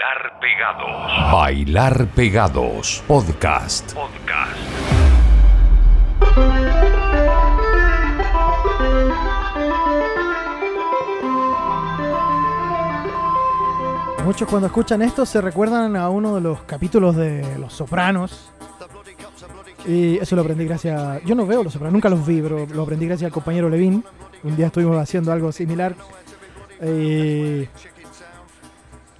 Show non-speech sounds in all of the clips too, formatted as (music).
Bailar Pegados. Bailar Pegados. Podcast. Podcast. Muchos cuando escuchan esto se recuerdan a uno de los capítulos de Los Sopranos. Y eso lo aprendí gracias. Yo no veo Los Sopranos, nunca los vi, pero lo aprendí gracias al compañero Levin. Un día estuvimos haciendo algo similar. Eh,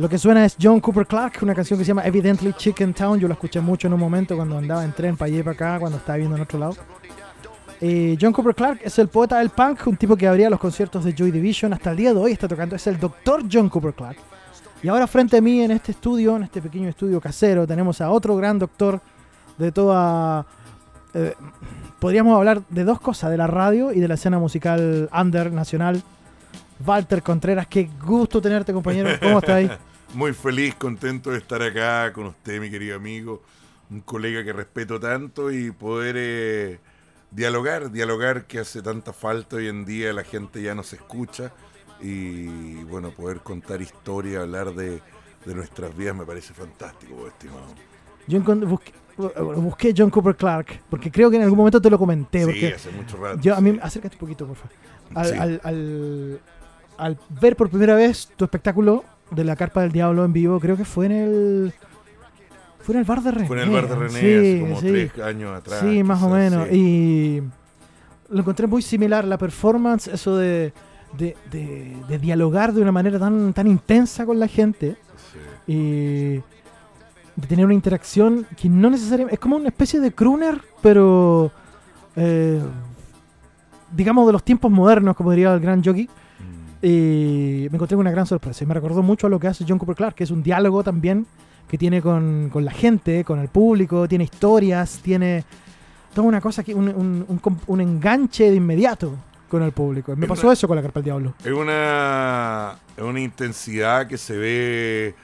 lo que suena es John Cooper Clark, una canción que se llama Evidently Chicken Town. Yo la escuché mucho en un momento cuando andaba en tren para allá y para acá, cuando estaba viendo en otro lado. Eh, John Cooper Clark es el poeta del punk, un tipo que abría los conciertos de Joy Division. Hasta el día de hoy está tocando. Es el doctor John Cooper Clark. Y ahora frente a mí en este estudio, en este pequeño estudio casero, tenemos a otro gran doctor de toda... eh, podríamos hablar de dos cosas, de la radio y de la escena musical under nacional. Walter Contreras, qué gusto tenerte compañero. ¿Cómo estás ahí? (laughs) Muy feliz, contento de estar acá con usted, mi querido amigo, un colega que respeto tanto y poder eh, dialogar, dialogar que hace tanta falta hoy en día, la gente ya nos escucha y bueno, poder contar historia, hablar de, de nuestras vidas me parece fantástico, estimado. Yo busqué, busqué John Cooper Clark, porque creo que en algún momento te lo comenté. Sí, hace mucho rato. yo, a mí, sí. acércate un poquito, por favor. Al, Sí. al- al- al ver por primera vez tu espectáculo de la Carpa del Diablo en vivo, creo que fue en el... Fue en el bar de René. Fue en el bar de René Sí, hace como sí. tres años atrás. Sí, más o menos. sí. Y lo encontré muy similar, la performance, eso de, de, de- de dialogar de una manera tan, tan intensa con la gente y de tener una interacción que no necesariamente... Es como una especie de crooner, pero... eh, digamos de los tiempos modernos, como diría el gran jockey. Y me encontré con una gran sorpresa. Y me recordó mucho a lo que hace John Cooper Clark, que es un diálogo también que tiene con, con la gente, con el público, tiene historias, tiene toda una cosa que un, un- un enganche de inmediato con el público. Me Es pasó una- eso con la Carpa del Diablo. Es una, es una intensidad que se ve,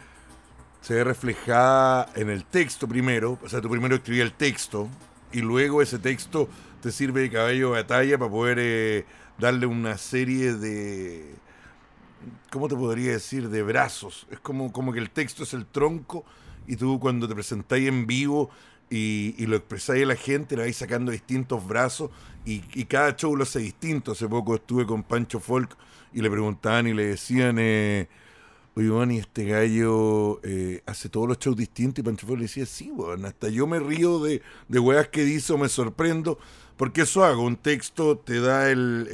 se ve reflejada en el texto primero. O sea, tú primero escribías el texto y luego ese texto te sirve de caballo de batalla para poder eh, darle una serie de, ¿cómo te podría decir? De brazos. Es como, como que el texto es el tronco y tú cuando te presentáis en vivo y, lo expresáis a la gente, le vais sacando distintos brazos y, y cada show lo hace distinto. Hace poco estuve con Pancho Folk y le preguntaban y le decían, eh, oye, Juan, y este gallo eh, hace todos los shows distintos. Y Pancho Folk le decía, sí, weón, hasta yo me río de, de weas que dice o me sorprendo, porque eso hago. Un texto te da el-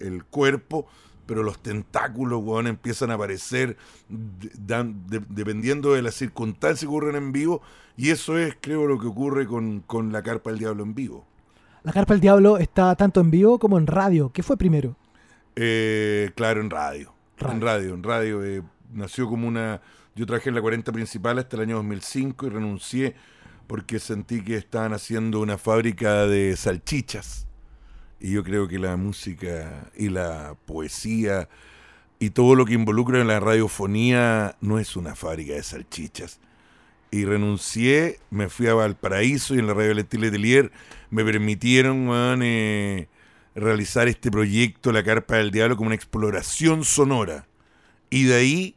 el cuerpo, pero los tentáculos, weón, empiezan a aparecer de- dan- de- dependiendo de las circunstancias que ocurren en vivo. Y eso es, creo, lo que ocurre con, con la Carpa del Diablo en vivo. La Carpa del Diablo está tanto en vivo como en radio. ¿Qué fue primero? Eh, claro, en radio. Radio. En radio, en radio. eh, nació como una... Yo trabajé en la 40 principal hasta el año 2005 y renuncié porque sentí que estaban haciendo una fábrica de salchichas. Y yo creo que la música y la poesía y todo lo que involucra en la radiofonía no es una fábrica de salchichas. Y renuncié, me fui a Valparaíso y en la radio Valentín Letelier me permitieron weón, eh, realizar este proyecto, La Carpa del Diablo, como una exploración sonora. Y de ahí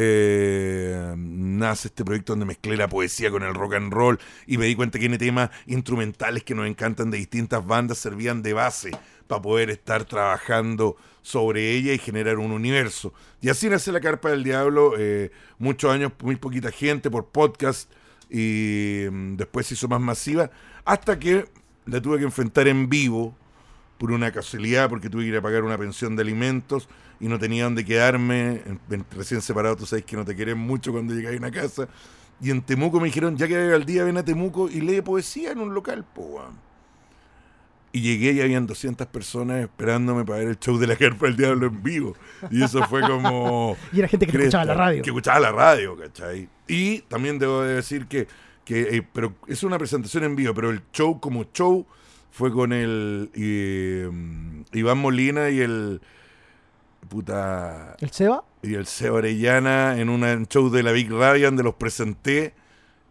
eh, nace este proyecto donde mezclé la poesía con el rock and roll y me di cuenta que tiene temas instrumentales que nos encantan de distintas bandas, servían de base para poder estar trabajando sobre ella y generar un universo. Y así nace La Carpa del Diablo, eh, muchos años, muy poquita gente por podcast y mm, después se hizo más masiva, hasta que la tuve que enfrentar en vivo por una casualidad, porque tuve que ir a pagar una pensión de alimentos y no tenía dónde quedarme. Recién separado, tú sabes que no te quieren mucho cuando llegas a una casa. Y en Temuco me dijeron, ya que al día, ven a Temuco y lee poesía en un local, po, weón". Y llegué y habían 200 personas esperándome para ver el show de la Carpa del Diablo en vivo. Y eso fue como... (laughs) Y era gente que Cresta, escuchaba la radio. Que escuchaba la radio, ¿cachai? Y también debo de decir que, que eh, pero es una presentación en vivo, pero el show como show fue con el eh, Iván Molina y el puta ¿El Seba? y el Seba Orellana en un show de la Big Radio donde los presenté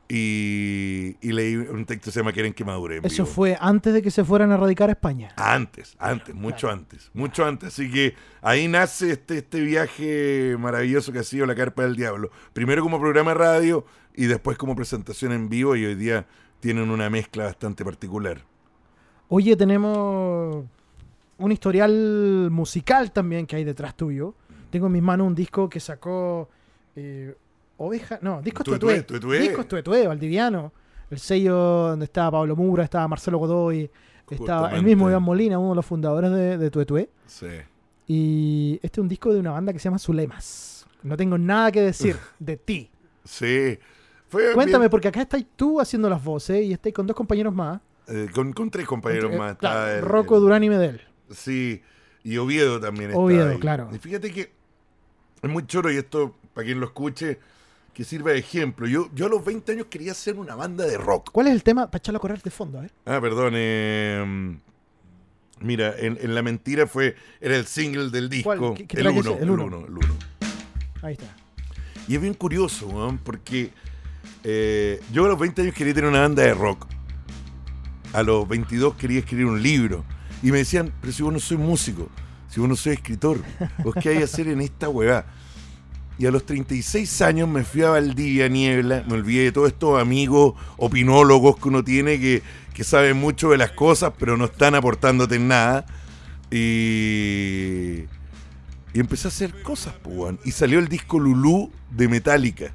y, y leí un texto que se llama Quieren que madure. Eso vivo. fue antes de que se fueran a radicar a España. Antes, antes, mucho antes, mucho antes. Así que ahí nace este, este viaje maravilloso que ha sido La Carpa del Diablo. Primero como programa de radio y después como presentación en vivo y hoy día tienen una mezcla bastante particular. Oye, tenemos un historial musical también que hay detrás tuyo. Tengo en mis manos un disco que sacó eh, Oveja. No, discos Tuetué. Tuetué. Discos Tuetué, Valdiviano. El sello donde estaba Pablo Mura, estaba Marcelo Godoy, estaba el mismo Iván Molina, uno de los fundadores de, de Tuetué. Sí. Y este es un disco de una banda que se llama Zulemas. No tengo nada que decir (laughs) de ti. Sí. Fue Cuéntame, bien- porque acá estás tú haciendo las voces y estáis con dos compañeros más. Eh, con, con tres compañeros Eh, más. claro, el- Rocco, Durán y Medel. Sí, y Oviedo también está Oviedo, ahí. claro. Y fíjate que es muy choro, y esto, para quien lo escuche, que sirva de ejemplo. Yo, yo a los 20 años quería hacer una banda de rock. ¿Cuál es el tema? Para echarlo a correr de fondo, ¿eh? Ah, perdón. eh, mira, en, en La Mentira fue era el single del disco. ¿Cuál? ¿Qué- qué el track es 1, ese? el El 1, uno. el 1. Ahí está. Y es bien curioso, weón, porque eh, yo a los 20 años quería tener una banda de rock. A los 22 quería escribir un libro. Y me decían, pero si vos no soy músico, si vos no soy escritor, ¿vos qué hay que hacer en esta hueá? Y a los 36 años me fui a Valdivia, Niebla, me olvidé de todos estos amigos opinólogos que uno tiene que, que saben mucho de las cosas, pero no están aportándote en nada. Y, y empecé a hacer cosas, pues. Y salió el disco Lulú de Metallica,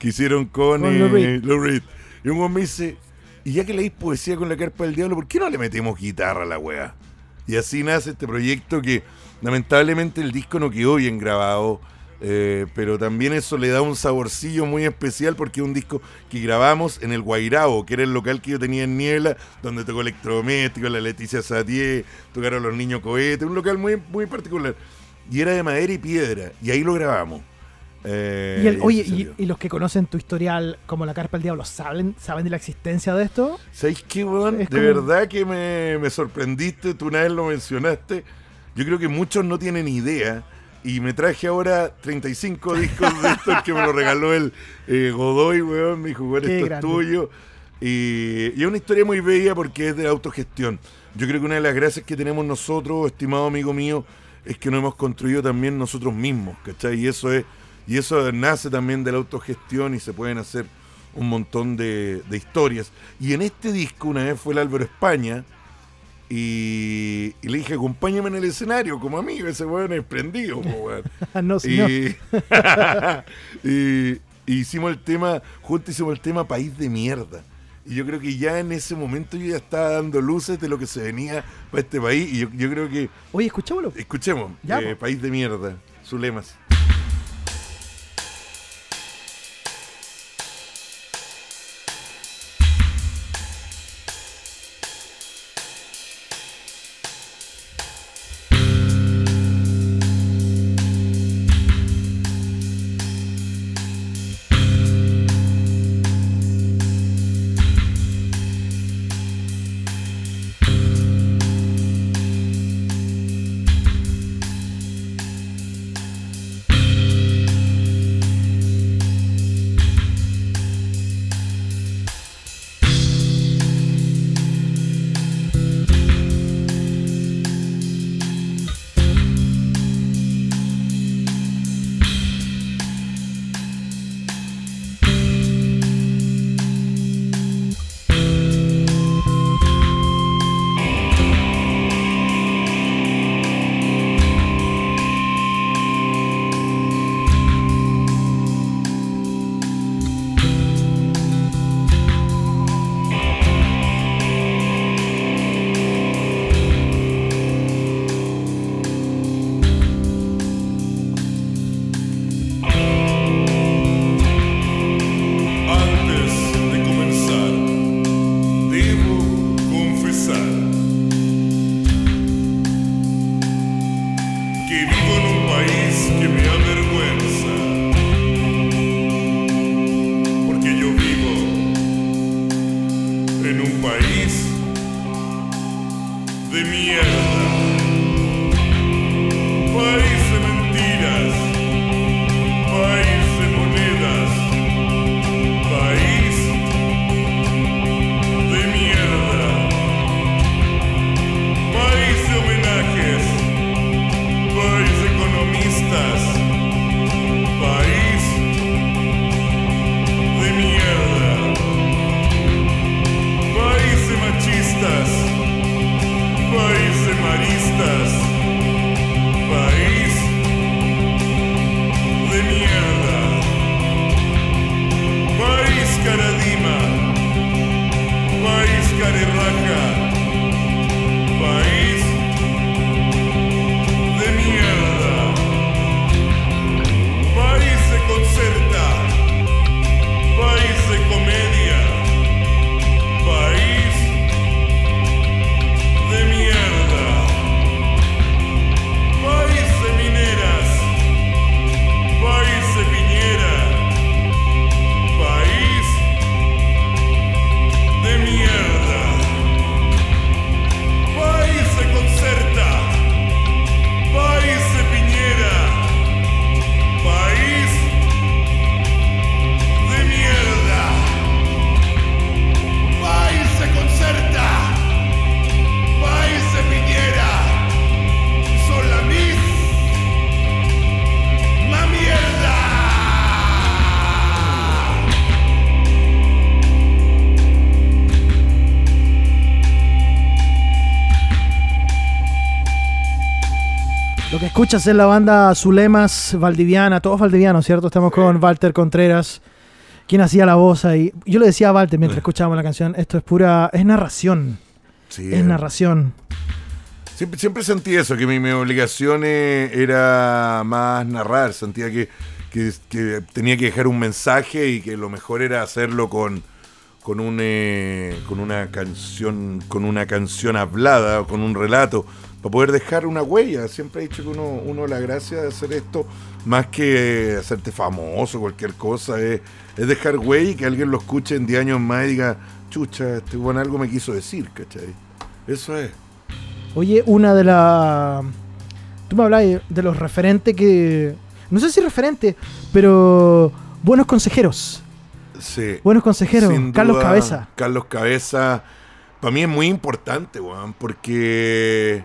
que hicieron con, Con eh, Lou Reed. Reed. Y un me dice, y ya que leís poesía con la carpa del diablo, ¿por qué no le metemos guitarra a la weá? Y así nace este proyecto que lamentablemente el disco no quedó bien grabado, eh, pero también eso le da un saborcillo muy especial porque es un disco que grabamos en el Guairao, que era el local que yo tenía en Niebla, donde tocó electrodoméstico, la Leticia Satie, tocaron los niños cohetes, un local muy, muy particular. Y era de madera y piedra, y ahí lo grabamos. Eh, Y el- oye, y, los que conocen tu historial como la carpa del diablo, ¿saben, ¿saben de la existencia de esto? ¿Sabéis qué, weón? De como- verdad que me, me sorprendiste, tú una vez lo mencionaste. Yo creo que muchos no tienen idea. Y me traje ahora 35 (laughs) discos de estos que me lo regaló el eh, Godoy, weón. Me dijo, weón, esto grande. es tuyo. Y, y es una historia muy bella porque es de autogestión. Yo creo que una de las gracias que tenemos nosotros, estimado amigo mío, es que nos hemos construido también nosotros mismos, ¿cachai? Y eso es, y eso nace también de la autogestión y se pueden hacer un montón de, de historias. Y en este disco, una vez fue el Álvaro España, y, y le dije, acompáñame en el escenario como amigo, ese weón es prendido, (laughs) no. (laughs) Y, y- hicimos el tema, juntos hicimos el tema País de Mierda. Y yo creo que ya en ese momento yo ya estaba dando luces de lo que se venía para este país. Y yo, yo creo que, Oye, escuchámoslo. escuchemos, eh. País de Mierda, Zulemas. Escuchas es la banda Zulemas Valdiviana, todos valdivianos, ¿cierto? Estamos con Walter Contreras, quien hacía la voz ahí. Yo le decía a Walter mientras escuchábamos la canción, esto es pura, es narración, Sí, es eh, narración. Siempre, siempre sentí eso, que mi, mi obligación eh, era más narrar. Sentía que, que- que tenía que dejar un mensaje y que lo mejor era hacerlo con, con, un, eh, con una canción con una canción hablada o con un relato para poder dejar una huella. Siempre he dicho que uno, uno la gracia de hacer esto, más que hacerte famoso, cualquier cosa, es, es dejar huella y que alguien lo escuche en 10 años más y diga, chucha, este bueno algo me quiso decir, ¿cachai? Eso es. Oye, una de las... Tú me hablabas de los referentes que... No sé si referente, pero buenos consejeros. Sí. Buenos consejeros. Carlos Cabeza. Carlos Cabeza, para mí es muy importante, weón, porque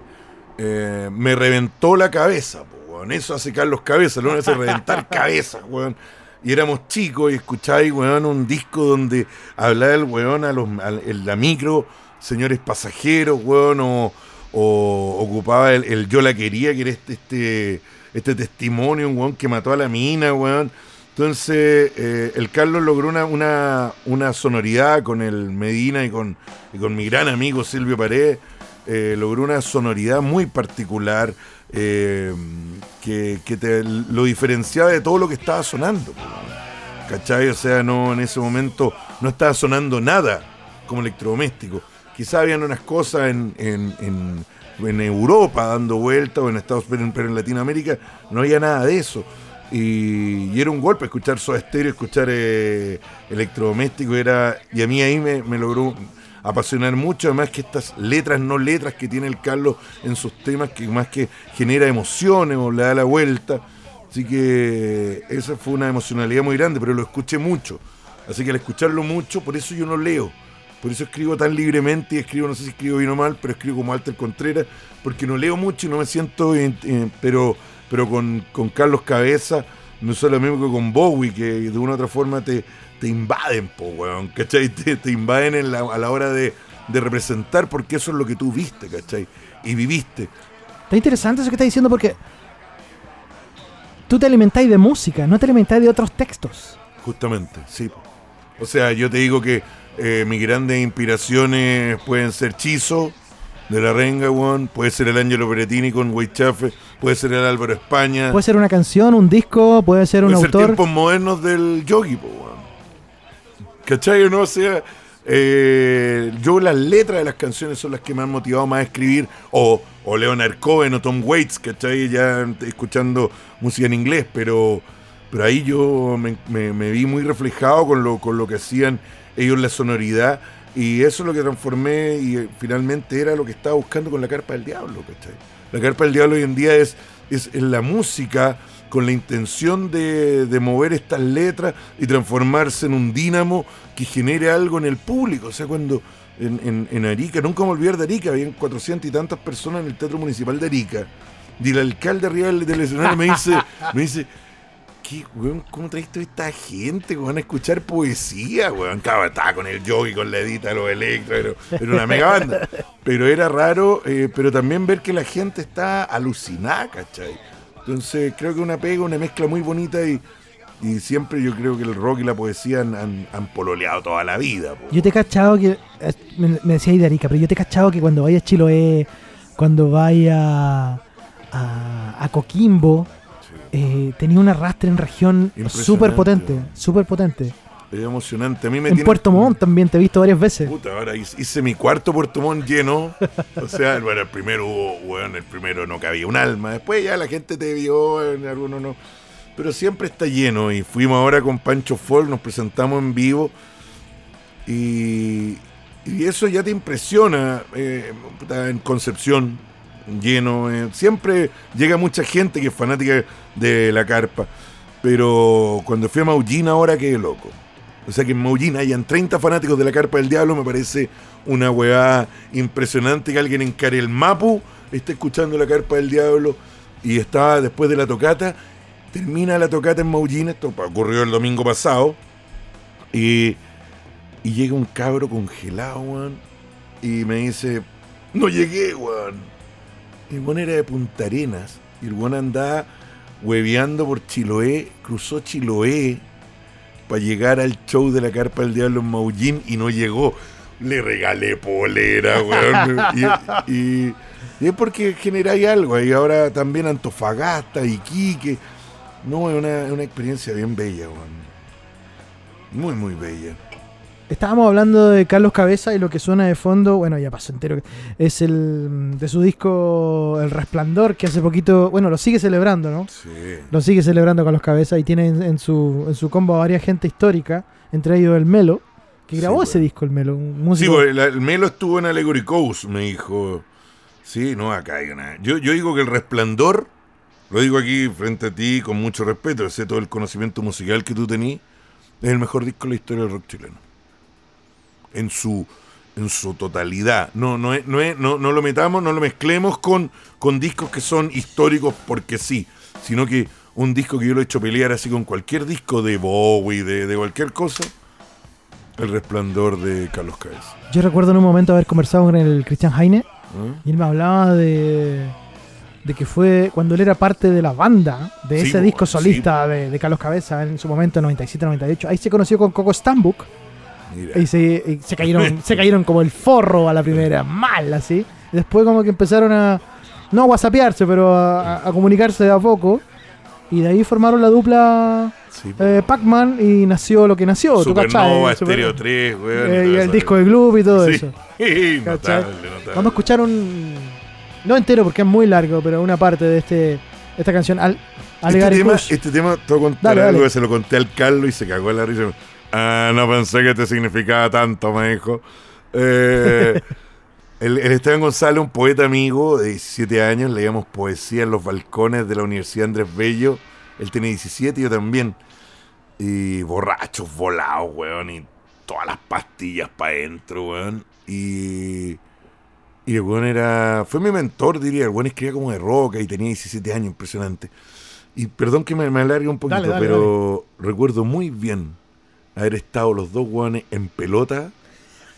eh, me reventó la cabeza, weón. Eso hace Carlos Cabeza, lo hace reventar (laughs) cabeza, weón. Y éramos chicos y escucháis, weón, un disco donde hablaba el weón a los, en la micro, señores pasajeros, weón, o, o ocupaba el, el Yo la quería, que era este, este, este testimonio, un weón que mató a la mina, weón. Entonces, eh, el Carlos logró una, una, una sonoridad con el Medina y con, y con mi gran amigo Silvio Paredes. Eh, logró una sonoridad muy particular eh, que, que te lo diferenciaba de todo lo que estaba sonando. ¿Cachai? O sea, no, en ese momento no estaba sonando nada como electrodoméstico. Quizá habían unas cosas en, en, en- en Europa dando vueltas o en Estados Unidos, pero en Latinoamérica no había nada de eso. Y, y era un golpe escuchar Soda Stereo, escuchar eh, electrodoméstico, era, y a mí ahí me, me logró apasionar mucho, además que estas letras, no letras que tiene el Carlos en sus temas, que más que genera emociones o le da la vuelta. Así que esa fue una emocionalidad muy grande, pero lo escuché mucho. Así que al escucharlo mucho, por eso yo no leo. Por eso escribo tan libremente y escribo, no sé si escribo bien o mal, pero escribo como Alter Contreras, porque no leo mucho y no me siento, pero, pero con, con Carlos Cabeza, no es lo mismo que con Bowie, que de una u otra forma te, te invaden, po, weón, ¿cachai? (laughs) Te, te invaden en la- a la hora de, de representar, porque eso es lo que tú viste, ¿cachai? Y viviste. Está interesante eso que estás diciendo porque tú te alimentáis de música, no te alimentáis de otros textos. Justamente, sí. po. O sea, yo te digo que eh, mis grandes inspiraciones pueden ser Chizo, de la Renga, weón, puede ser el Ángelo Peretini con Weichafe, puede ser el Álvaro España, Puede ser una canción, un disco, puede ser un puede ser autor. tiempos modernos del yogi, po, weón. ¿Cachai no? Sea, eh, yo las letras de las canciones son las que me han motivado más a escribir, o, o Leonard Cohen o Tom Waits, ¿cachai? Ya escuchando música en inglés, pero, pero ahí yo me, vi muy reflejado con lo, con lo que hacían ellos, la sonoridad, y eso es lo que transformé y eh, finalmente era lo que estaba buscando con la carpa del diablo, ¿cachai? La carpa del diablo hoy en día es, es la música con la intención de, de mover estas letras y transformarse en un dínamo que genere algo en el público. O sea, cuando en, en- en Arica, nunca me olvidar de Arica, habían 400 y tantas personas en el Teatro Municipal de Arica. Y el alcalde arriba del, escenario me dice, (laughs) me dice, ¿qué, weón? ¿Cómo traes toda esta gente, weón, a escuchar poesía, weón? Estaba, con el yogi, con la edita, los electros, era, era una mega banda. Pero era raro, eh, pero también ver que la gente está alucinada, ¿cachai? Entonces creo que una pega, una mezcla muy bonita y, y siempre yo creo que el rock y la poesía han, han- han pololeado toda la vida. po. Yo te he cachado que. eh, Me, me decía de Arica, pero yo te he cachado que cuando vaya a Chiloé, cuando vaya a, a Coquimbo, eh, tenía un arrastre en región súper potente, súper potente. Es emocionante. A mí me En tiene- Puerto Montt también te he visto varias veces. Puta, ahora hice mi cuarto Puerto Montt lleno. O sea, bueno, el primero hubo, bueno, el primero no cabía un alma. Después ya la gente te vio, en algunos no. Pero siempre está lleno. Y fuimos ahora con Pancho Folk, nos presentamos en vivo. Y, y eso ya te impresiona. eh, en Concepción, lleno. eh, siempre llega mucha gente que es fanática de la carpa. Pero cuando fui a Maullín ahora quedé loco. O sea que en hayan 30 fanáticos de la Carpa del Diablo me parece una weá impresionante que alguien en Carel Mapu esté escuchando la Carpa del Diablo y está después de la tocata, termina la tocata en Maullín, esto ocurrió el domingo pasado, y, y llega un cabro congelado, weón, y me dice, no llegué, weón. Y bueno, era de Punta Arenas, Y el weón andaba hueveando por Chiloé, cruzó Chiloé para llegar al show de la Carpa del Diablo en Maullín y no llegó. Le regalé polera, (laughs) weón. y, y- y es porque generáis algo. Y ahora también Antofagasta, Iquique. No, es una, es una experiencia bien bella, weón. Muy, muy bella. Estábamos hablando de Carlos Cabeza y lo que suena de fondo, bueno, ya pasó entero, es el de su disco El Resplandor, que hace poquito, bueno, lo sigue celebrando, ¿no? Sí. Lo sigue celebrando Carlos Cabeza y tiene en, en su, en su combo a varias gente histórica, entre ellos el Melo, que Sí, grabó bueno. ese disco, el Melo, un Sí, músico. la- el Melo estuvo en Allegory Coast, me dijo. Sí, no, acá hay nada. Yo, yo digo que el resplandor, lo digo aquí frente a ti con mucho respeto, sé todo el conocimiento musical que tú tenís, es el mejor disco de la historia del rock chileno. En su, en su totalidad. No, no, es- no, es- no, no lo metamos, no lo mezclemos con, con discos que son históricos porque sí, sino que un disco que yo lo he hecho pelear así con cualquier disco de Bowie, de, de cualquier cosa, el resplandor de Carlos Cabeza. Yo recuerdo en un momento haber conversado con el Christian Heine ¿no? y él me hablaba de, de que fue cuando él era parte de la banda de Sí, ese po, disco sí. solista de, de Carlos Cabeza en su momento, 97-98. Ahí se conoció con Coco Stambuk. Mira. Y se, y se cayeron, (laughs) se cayeron como el forro a la primera, mal así. Después como que empezaron a, no a whatsappearse, pero a, a- comunicarse de a poco. Y de ahí formaron la dupla Sí, eh, Pac-Man y nació lo que nació. ¿tú Supernova, Stereo 3, weón. eh, y el disco de Gloop y todo Sí. eso. (laughs) Notable, notable. Vamos a escuchar un... No entero porque es muy largo, pero una parte de este esta canción. Al, este, Allegari tema, Kush. este tema, te voy a contar Dale, algo dale. que se lo conté al Carlos y se cagó en la risa. Ah, no pensé que te significaba tanto, me dijo. Eh, (laughs) el, el Esteban González, un poeta amigo de 17 años, leíamos poesía en los balcones de la Universidad Andrés Bello. Él tenía 17 y yo también. Y borrachos, volados, weón, y todas las pastillas para adentro, weón. Y, y el weón era. Fue mi mentor, diría. El weón escribía como de roca y tenía 17 años, impresionante. Y perdón que me, me alargue un poquito, Dale, dale, pero recuerdo muy bien haber estado los dos weones en pelota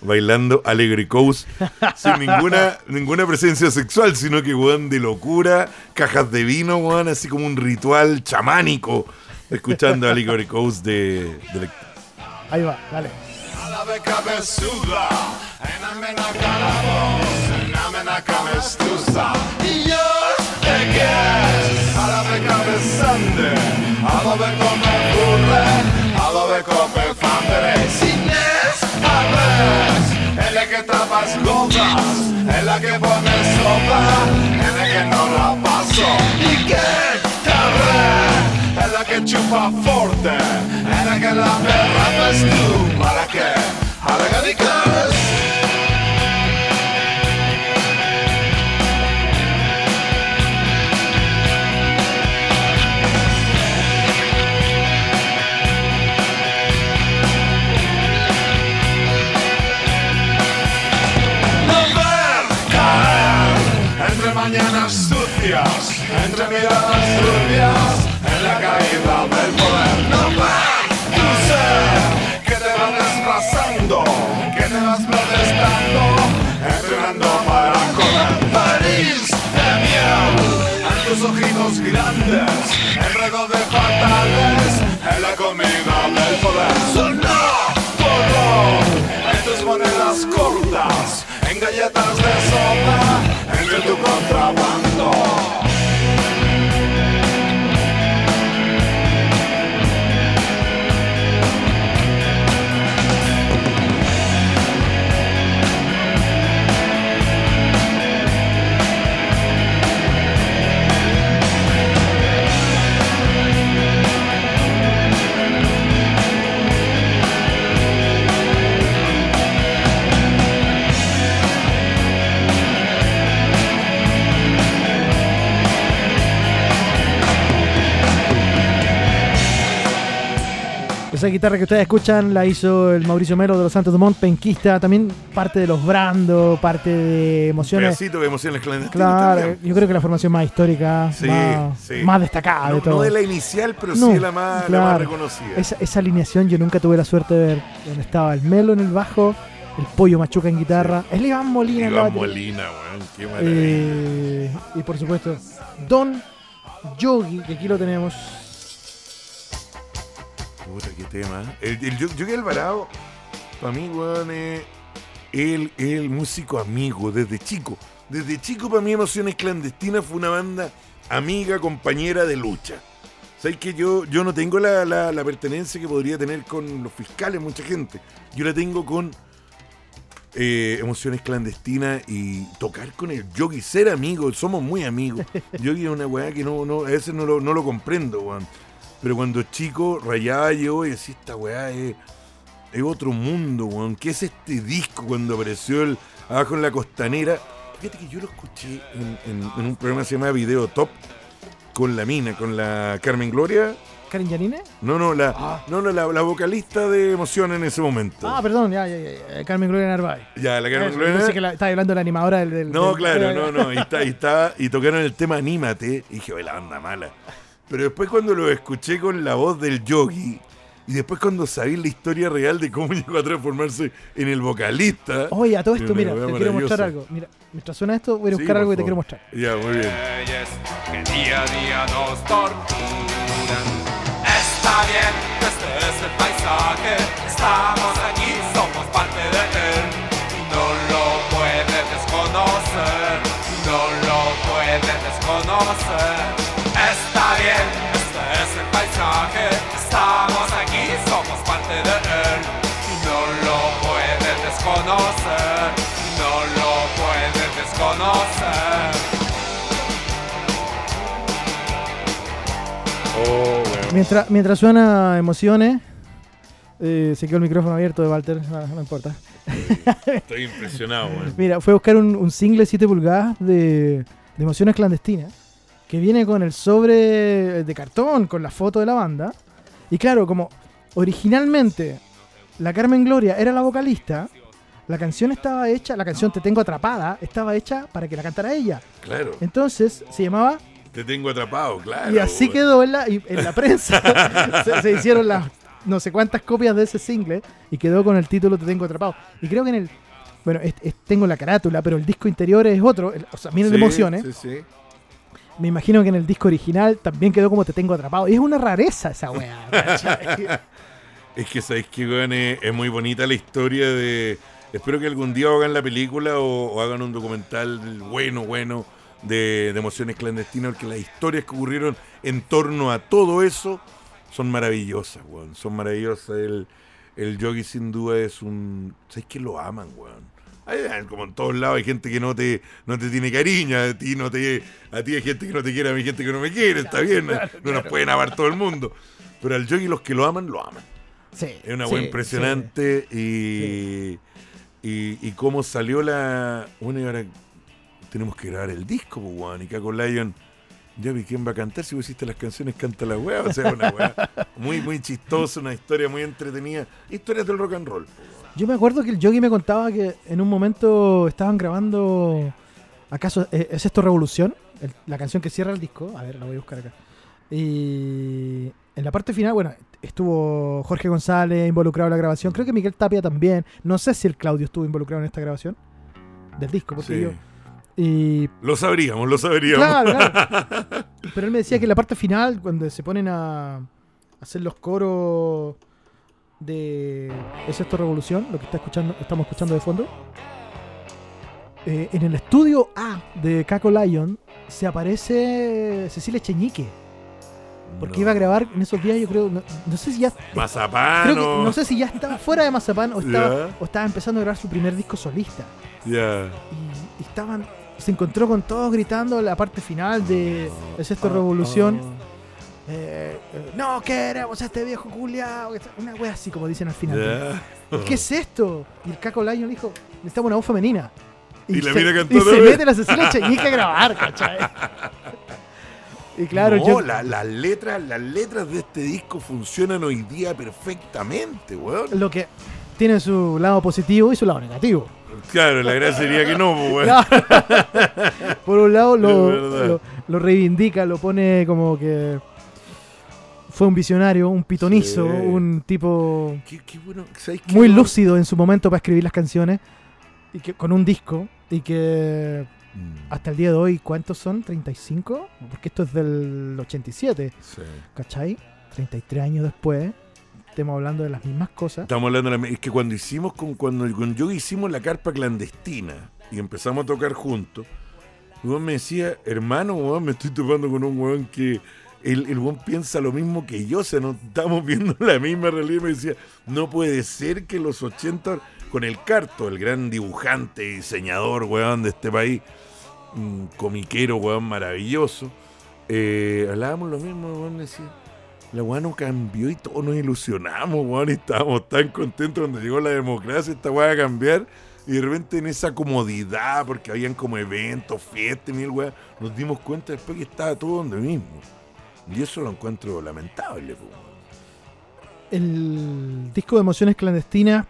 bailando Alegre Coast sin ninguna, (laughs) ninguna presencia sexual, sino que weón de locura, cajas de vino, weón, así como un ritual chamánico, escuchando Alegre Coast de, de Ahí va, dale. κόπερ φάντρες Ινές φάντρες Έλα και τα πας λόβας Έλα και πόνες σώπα Έλα και νόλα πάσο Η κένταρε Έλα και τσούπα φόρτε Έλα και λαμπερά πες του. Μαρακέ Αλεγανικάρες entre miradas turbias, en la caída del poder. No ver tu ser que te va desplazando, que te vas protestando, entrenando para correr. París de miel, en tus ojitos grandes, enredo de fatales, en la comida del poder. Sonó porro en tus monedas cortas, en galletas de sopa, entre tu contrabando. Esa guitarra que ustedes escuchan la hizo el Mauricio Melo de los Santos Dumont, penquista, también parte de los Brando, parte de Un emociones. pedacito de emociones clandestinas. Claro, también. yo creo que la formación más histórica, Sí, más, sí. más destacada No, de todo. no de la inicial, pero No, sí de la más, la claro. más reconocida. Esa, esa alineación yo nunca tuve la suerte de ver. Donde estaba el Melo en el bajo, el Pollo Machuca en guitarra, el Iván Molina en la Iván. Molina, weón, qué maravilla. Eh, y por supuesto, Don Yogi, que aquí lo tenemos. Puta, qué tema. El, el, Yo- Yogi Alvarado, para mí, weón, es el, el músico amigo desde chico. Desde chico, para mí, Emociones Clandestinas fue una banda amiga, compañera de lucha. ¿Sabes que yo, yo no tengo la, la- la pertenencia que podría tener con los fiscales, mucha gente? Yo la tengo con eh, Emociones Clandestinas y tocar con el Yogi, ser amigo, somos muy amigos. Yogi es una weá que no, no, a veces no lo, no lo comprendo, weón. Pero cuando chico rayaba yo y decía, esta weá es, es otro mundo, weón. ¿Qué es este disco cuando apareció el abajo en la costanera? Fíjate que yo lo escuché en, en- en un programa que se llama Video Top con la mina, con la Carmen Gloria. ¿Karen Janine? No, no, la, Ah. no, no, la, la vocalista de emoción en ese momento. Ah, perdón, ya, ya, ya, Carmen Gloria Narváez. ya, la Carmen Eso, Gloria. pensé que la- estaba hablando de la animadora del. del- No, del- claro, (laughs) no, no. Y, está, y, estaba- y tocaron el tema Anímate. Y dije, "Oye, la banda mala. Pero después cuando lo escuché con la voz del yogi, y después cuando sabí la historia real de cómo (laughs) llegó a transformarse en el vocalista. Oye, a todo esto, mira, te quiero mostrar algo. Mira, mientras suena esto, voy a Sí, buscar algo por que te quiero mostrar. Ya, muy bien. que día a día nos torturan. Está bien, este es el paisaje, estamos aquí, somos parte de él. Y no lo puedes desconocer, no lo puedes desconocer. Oh. Mientras, mientras suena emociones, eh, se quedó el micrófono abierto de Walter, no, no importa. (laughs) Estoy impresionado, weón. Mira, fue a buscar un, un single 7 pulgadas de, de emociones clandestinas, que viene con el sobre de cartón, con la foto de la banda. Y claro, como originalmente la Carmen Gloria era la vocalista, la canción estaba hecha, la canción Te Tengo Atrapada, estaba hecha para que la cantara ella. Claro. Entonces se llamaba Te tengo atrapado, claro. y así quedó en la, en la prensa. (laughs) (laughs) se, se hicieron las no sé cuántas copias de ese single y quedó con el título Te tengo atrapado. Y creo que en el. Bueno, es- es- tengo la carátula, pero el disco interior es otro. el- o sea, miren de Sí, emociones. Sí, sí. Me imagino que en el disco original también quedó como Te tengo atrapado. Y es una rareza esa weá. (laughs) Es que sabéis que weón, es, es muy bonita la historia de. Espero que algún día hagan la película o, o hagan un documental bueno, bueno de, de emociones clandestinas, porque las historias que ocurrieron en torno a todo eso son maravillosas, weón. Son maravillosas. El, el yogi sin duda es un. ¿Sabéis que lo aman, weón? Hay- como en todos lados hay gente que no te, no te tiene cariño, a ti no te, a ti hay gente que no te quiere, a mí hay gente que no me quiere, está bien, no nos pueden amar todo el mundo. Pero al yogi los que lo aman, lo aman. Sí, Es una sí, weá impresionante y, y, y cómo salió la. Bueno, y ahora tenemos que grabar el disco, pues, weón. Y Caco Lion, ya vi quién va a cantar. Si vos hiciste las canciones, canta la weá. O sea, una weá muy, muy chistosa, una historia muy entretenida. Historias del rock and roll. pues, weón. Yo me acuerdo que el Yogi me contaba que en un momento estaban grabando. ¿Acaso es esto Revolución? El- la canción que cierra el disco. A ver, la voy a buscar acá. Y en la parte final, bueno, estuvo Jorge González involucrado en la grabación. Creo que Miguel Tapia también. No sé si el Claudio estuvo involucrado en esta grabación del disco, porque Sí. yo. Y Lo sabríamos, lo sabríamos. Claro, claro. (laughs) Pero él me decía que en la parte final, cuando se ponen a hacer los coros de ¿Es esto Revolución? Lo que está escuchando, estamos escuchando de fondo. eh, en el estudio A de Caco Lion se aparece Cecilia Cheñique. Porque No. iba a grabar en esos días, yo creo, no, no sé si ya. Mazapán. creo que- no sé si ya estaba fuera de Mazapán o estaba, o estaba empezando a grabar su primer disco solista Ya. y, y estaban se encontró con todos gritando la parte final de Es esto revolución eh, eh, no queremos a este viejo culiao una wea así como dicen al final. ¿qué es esto? y el Caco Lion dijo necesitamos una voz femenina Y la se, y otra se vez. mete la Cecilia Cheñique a grabar ¿cachai? y claro no, yo la- las letras, las letras de este disco funcionan hoy día perfectamente, weón. lo que tiene su lado positivo y su lado negativo Claro, la gracia sería que no, pues. (laughs) Por un lado lo, reivindica, lo pone como que fue un visionario, un pitonizo, Sí. un tipo Qué, qué bueno, ¿sabes qué, muy lúcido en su momento para escribir las canciones y que con un disco y que Mm, hasta el día de hoy, ¿cuántos son? ¿35? Porque esto es del 87, sí. ¿cachai? 33 años después, estamos hablando de las mismas cosas. Estamos hablando de la, es que cuando hicimos con cuando Yogi hicimos la carpa clandestina y empezamos a tocar juntos, weón me decía, hermano, weón, me estoy topando con un weón que el, el weón piensa lo mismo que yo, o sea, no estamos (laughs) viendo la misma realidad. Y me decía, no puede ser que los 80 con el Carto, el gran dibujante, diseñador, weón, de este país, un comiquero, weón, maravilloso, eh, hablábamos lo mismo, weón, decía. La weá no cambió y todos nos ilusionamos, weón, y estábamos tan contentos cuando llegó la democracia, esta weá a cambiar. Y de repente en esa comodidad, porque habían como eventos, fiestas, mil weá, nos dimos cuenta después que estaba todo donde mismo. Y eso lo encuentro lamentable, weón. El disco de Emociones Clandestinas,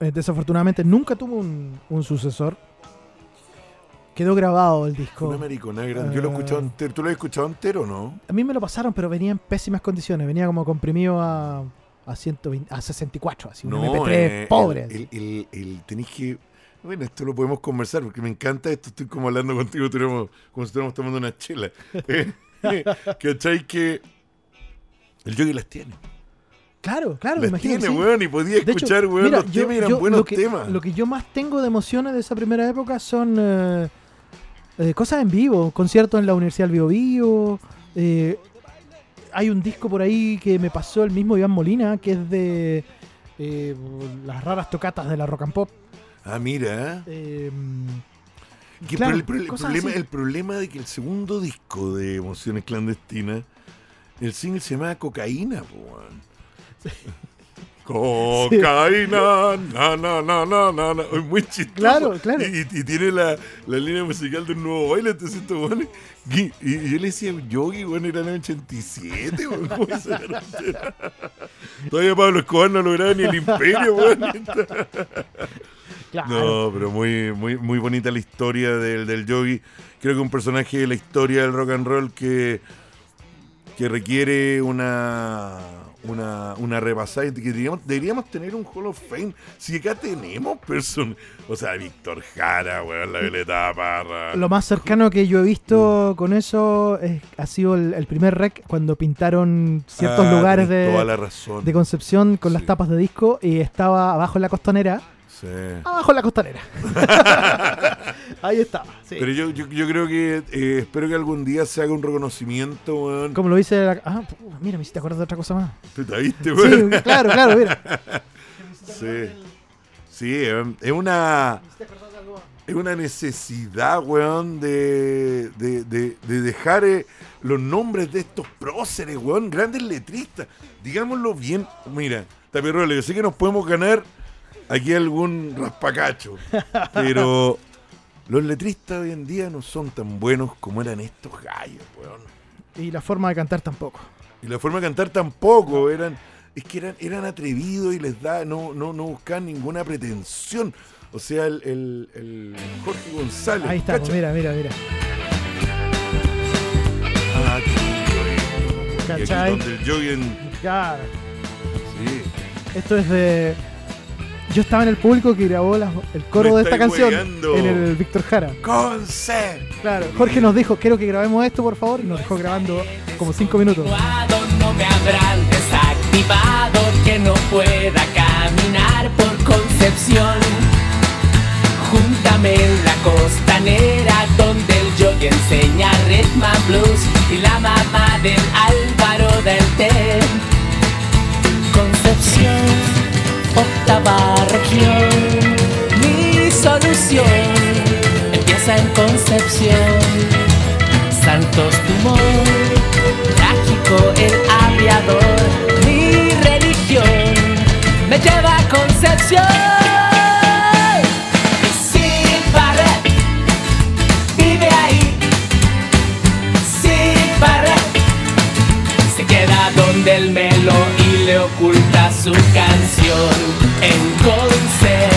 eh, desafortunadamente, nunca tuvo un sucesor. Quedó grabado el disco. Una mariconada grande. Yo lo he escuchado Eh. entero. ¿Tú lo has escuchado entero o no? A mí me lo pasaron, pero venía en pésimas condiciones. Venía como comprimido a, a, 120, a 64, así, un MP3 eh, pobre. El, el, el- el- tenéis que. Bueno, esto lo podemos conversar porque me encanta esto. Estoy como hablando contigo, tuviéramos- como si estuviéramos tomando una chela. (laughs) Eh, ¿Cachai? Que el yogi las tiene. claro, claro, me las imagino. que tiene, sí. weón, y podía De hecho, escuchar, weón, mira, los yo- temas eran yo buenos lo que, temas. Lo que yo más tengo de emociones de esa primera época son eh, cosas en vivo, conciertos en la Universidad del Bio Bio. eh, hay un disco por ahí que me pasó el mismo Iván Molina, que es de eh, las raras tocatas de la rock and pop. Ah, mira. Eh, Que claro, el, problema, el problema de que el segundo disco de Emociones Clandestinas, el single se llamaba Cocaína, po, Cocaína, na, na, na, na, na, na. Es muy chistoso. Claro, claro. Y, tiene la, la línea musical de un nuevo baile, entonces estos weones- Y, y- yo le decía, Yogi, bueno, era en el 87, weón. ¿cómo se? (laughs) Todavía Pablo Escobar no lograba ni el imperio, (laughs) claro. No, pero muy, muy, muy bonita la historia del, del Yogi. Creo que un personaje de la historia del rock and roll que, que requiere una, una, una repasada. y Que deberíamos, deberíamos tener un Hall of Fame. Si acá tenemos personas. O sea, Víctor Jara, weón, la Violeta Parra. Lo más cercano que yo he visto con eso es- ha sido el, el primer rec cuando pintaron ciertos Ah, lugares Toda de, la razón. de Concepción con Sí. las tapas de disco y estaba abajo en la costanera. Sí. Abajo en la costanera. (laughs) Ahí estaba. sí. Pero yo, yo, yo creo que eh, espero que algún día se haga un reconocimiento, weón. Como lo dice la- Ah, mira, me hiciste acordar de otra cosa más. ¿Tú te viste, Sí, weón? (laughs) claro, claro, mira. (laughs) Sí. Sí, es una. Es una necesidad, weón, de, de, de- de dejar eh, los nombres de estos próceres, weón, grandes letristas. Digámoslo bien. Mira, Tapirrola, yo sé que nos podemos ganar aquí algún raspacacho, pero los letristas hoy en día no son tan buenos como eran estos gallos, weón. Y la forma de cantar tampoco. Y la forma de cantar tampoco, eran, es que eran, eran atrevidos y les da, no, no, no buscaban ninguna pretensión. O sea, el, el- el Jorge González. Ahí ¿cacha? mira, mira, mira. Ah, lindo, eh. Y aquí donde el Yogi en- Claro. Sí. Esto es de. Yo estaba en el público que grabó la- el coro Me de esta canción en el Víctor Jara. Concert. Claro, Jorge nos dijo, quiero que grabemos esto, por favor, y nos dejó grabando como cinco minutos. No me habrán desactivado que no pueda caminar por Concepción. Júntame en la costanera donde el yogi enseña ritmo blues y la mamá del Álvaro del Té. Concepción, octava región, mi solución empieza en Concepción. Santos Dumont, trágico el aviador, mi religión me lleva a Concepción. Y Sid Barrett vive ahí, Sid Barrett se queda donde el melo y le oculta su canción en concert,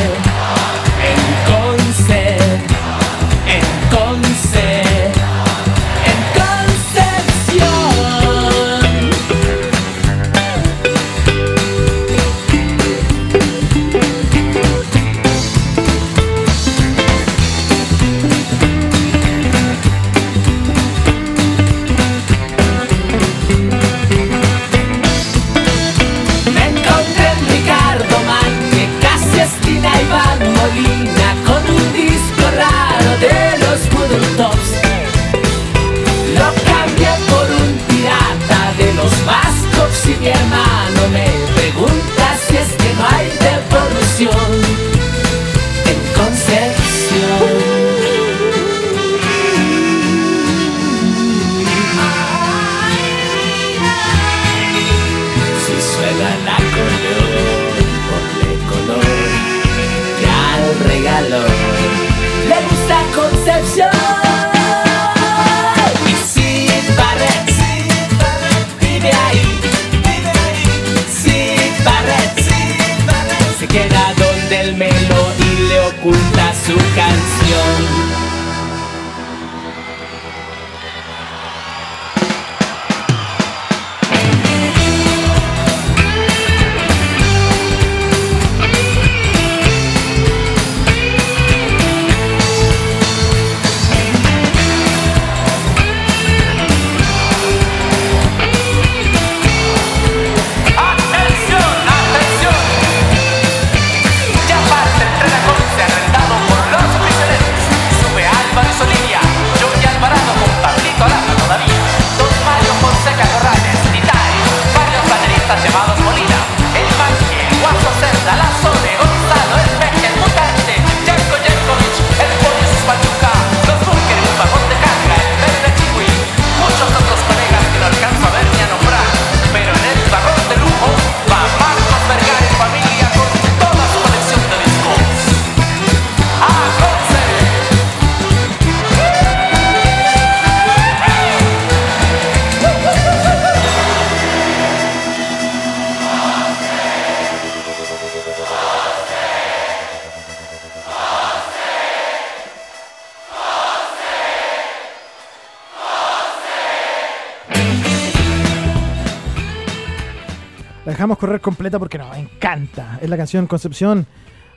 dejamos correr completa porque nos encanta. Es la canción Concepción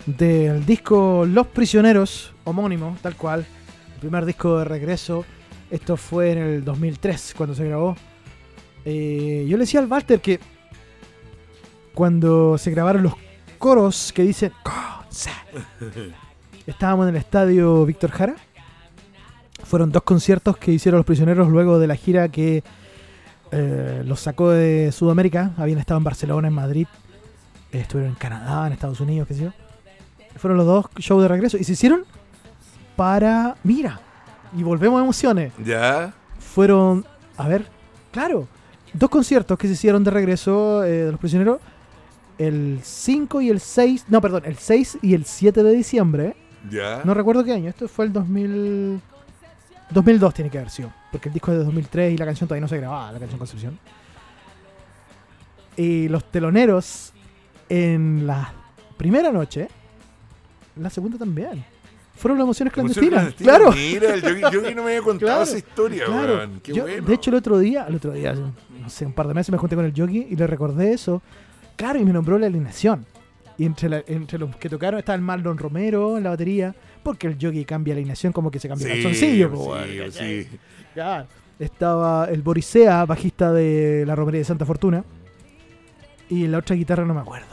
del disco Los Prisioneros, homónimo, tal cual. El primer disco de regreso. Esto fue en el 2003 cuando se grabó. Eh, yo le decía al Walter que cuando se grabaron los coros que dicen estábamos en el estadio Víctor Jara. Fueron dos conciertos que hicieron los prisioneros luego de la gira que eh, los sacó de Sudamérica. Habían estado en Barcelona, en Madrid. eh, estuvieron en Canadá, en Estados Unidos, qué sé yo. Fueron los dos shows de regreso. Y se hicieron para... Mira. Y volvemos a emociones. ¿Ya? Fueron... A ver. Claro. Dos conciertos que se hicieron de regreso eh, de los prisioneros. El 5 y el 6... No, perdón. El 6 y el 7 de diciembre. ¿Ya? No recuerdo qué año. Esto fue el 2000... 2002 tiene que haber sido. Porque el disco es de 2003 y la canción todavía no se grababa, la canción Concepción. Y los teloneros en la primera noche, la segunda también, fueron las emociones clandestinas. clandestina. Claro. Mira, el Yogi, Yogi no me había contado Claro, esa historia, claro. weón. Qué Yo, bueno. De hecho, el otro día, el otro día, no sé, un par de meses me junté con el Yogi y le recordé eso. Claro, y me nombró la alineación. Y entre, la- entre los que tocaron estaba el Marlon Romero en la batería, porque el Yogi cambia la alineación como que se cambia el calzoncillo. sí, sí. Claro. Estaba el Borisea, bajista de la romería de Santa Fortuna. Y la otra guitarra no me acuerdo.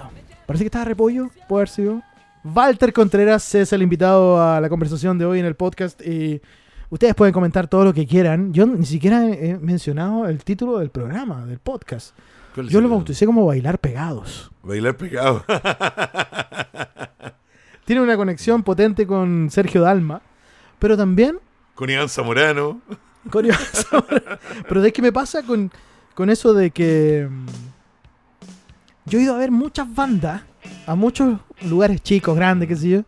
Parece que estaba Repollo, puede haber sido. Walter Contreras es el invitado a la conversación de hoy en el podcast. Y ustedes pueden comentar todo lo que quieran. Yo ni siquiera he mencionado el título del programa, del podcast. ¿Cuál es Yo lo bauticé como Bailar Pegados. Bailar pegado. (laughs) Tiene una conexión potente con Sergio Dalma, pero también Con Iván Zamorano. Con Iván (laughs) Zamora. Pero ¿sabes qué me pasa con, con eso de que mm, yo he ido a ver muchas bandas a muchos lugares chicos, grandes, qué sé yo,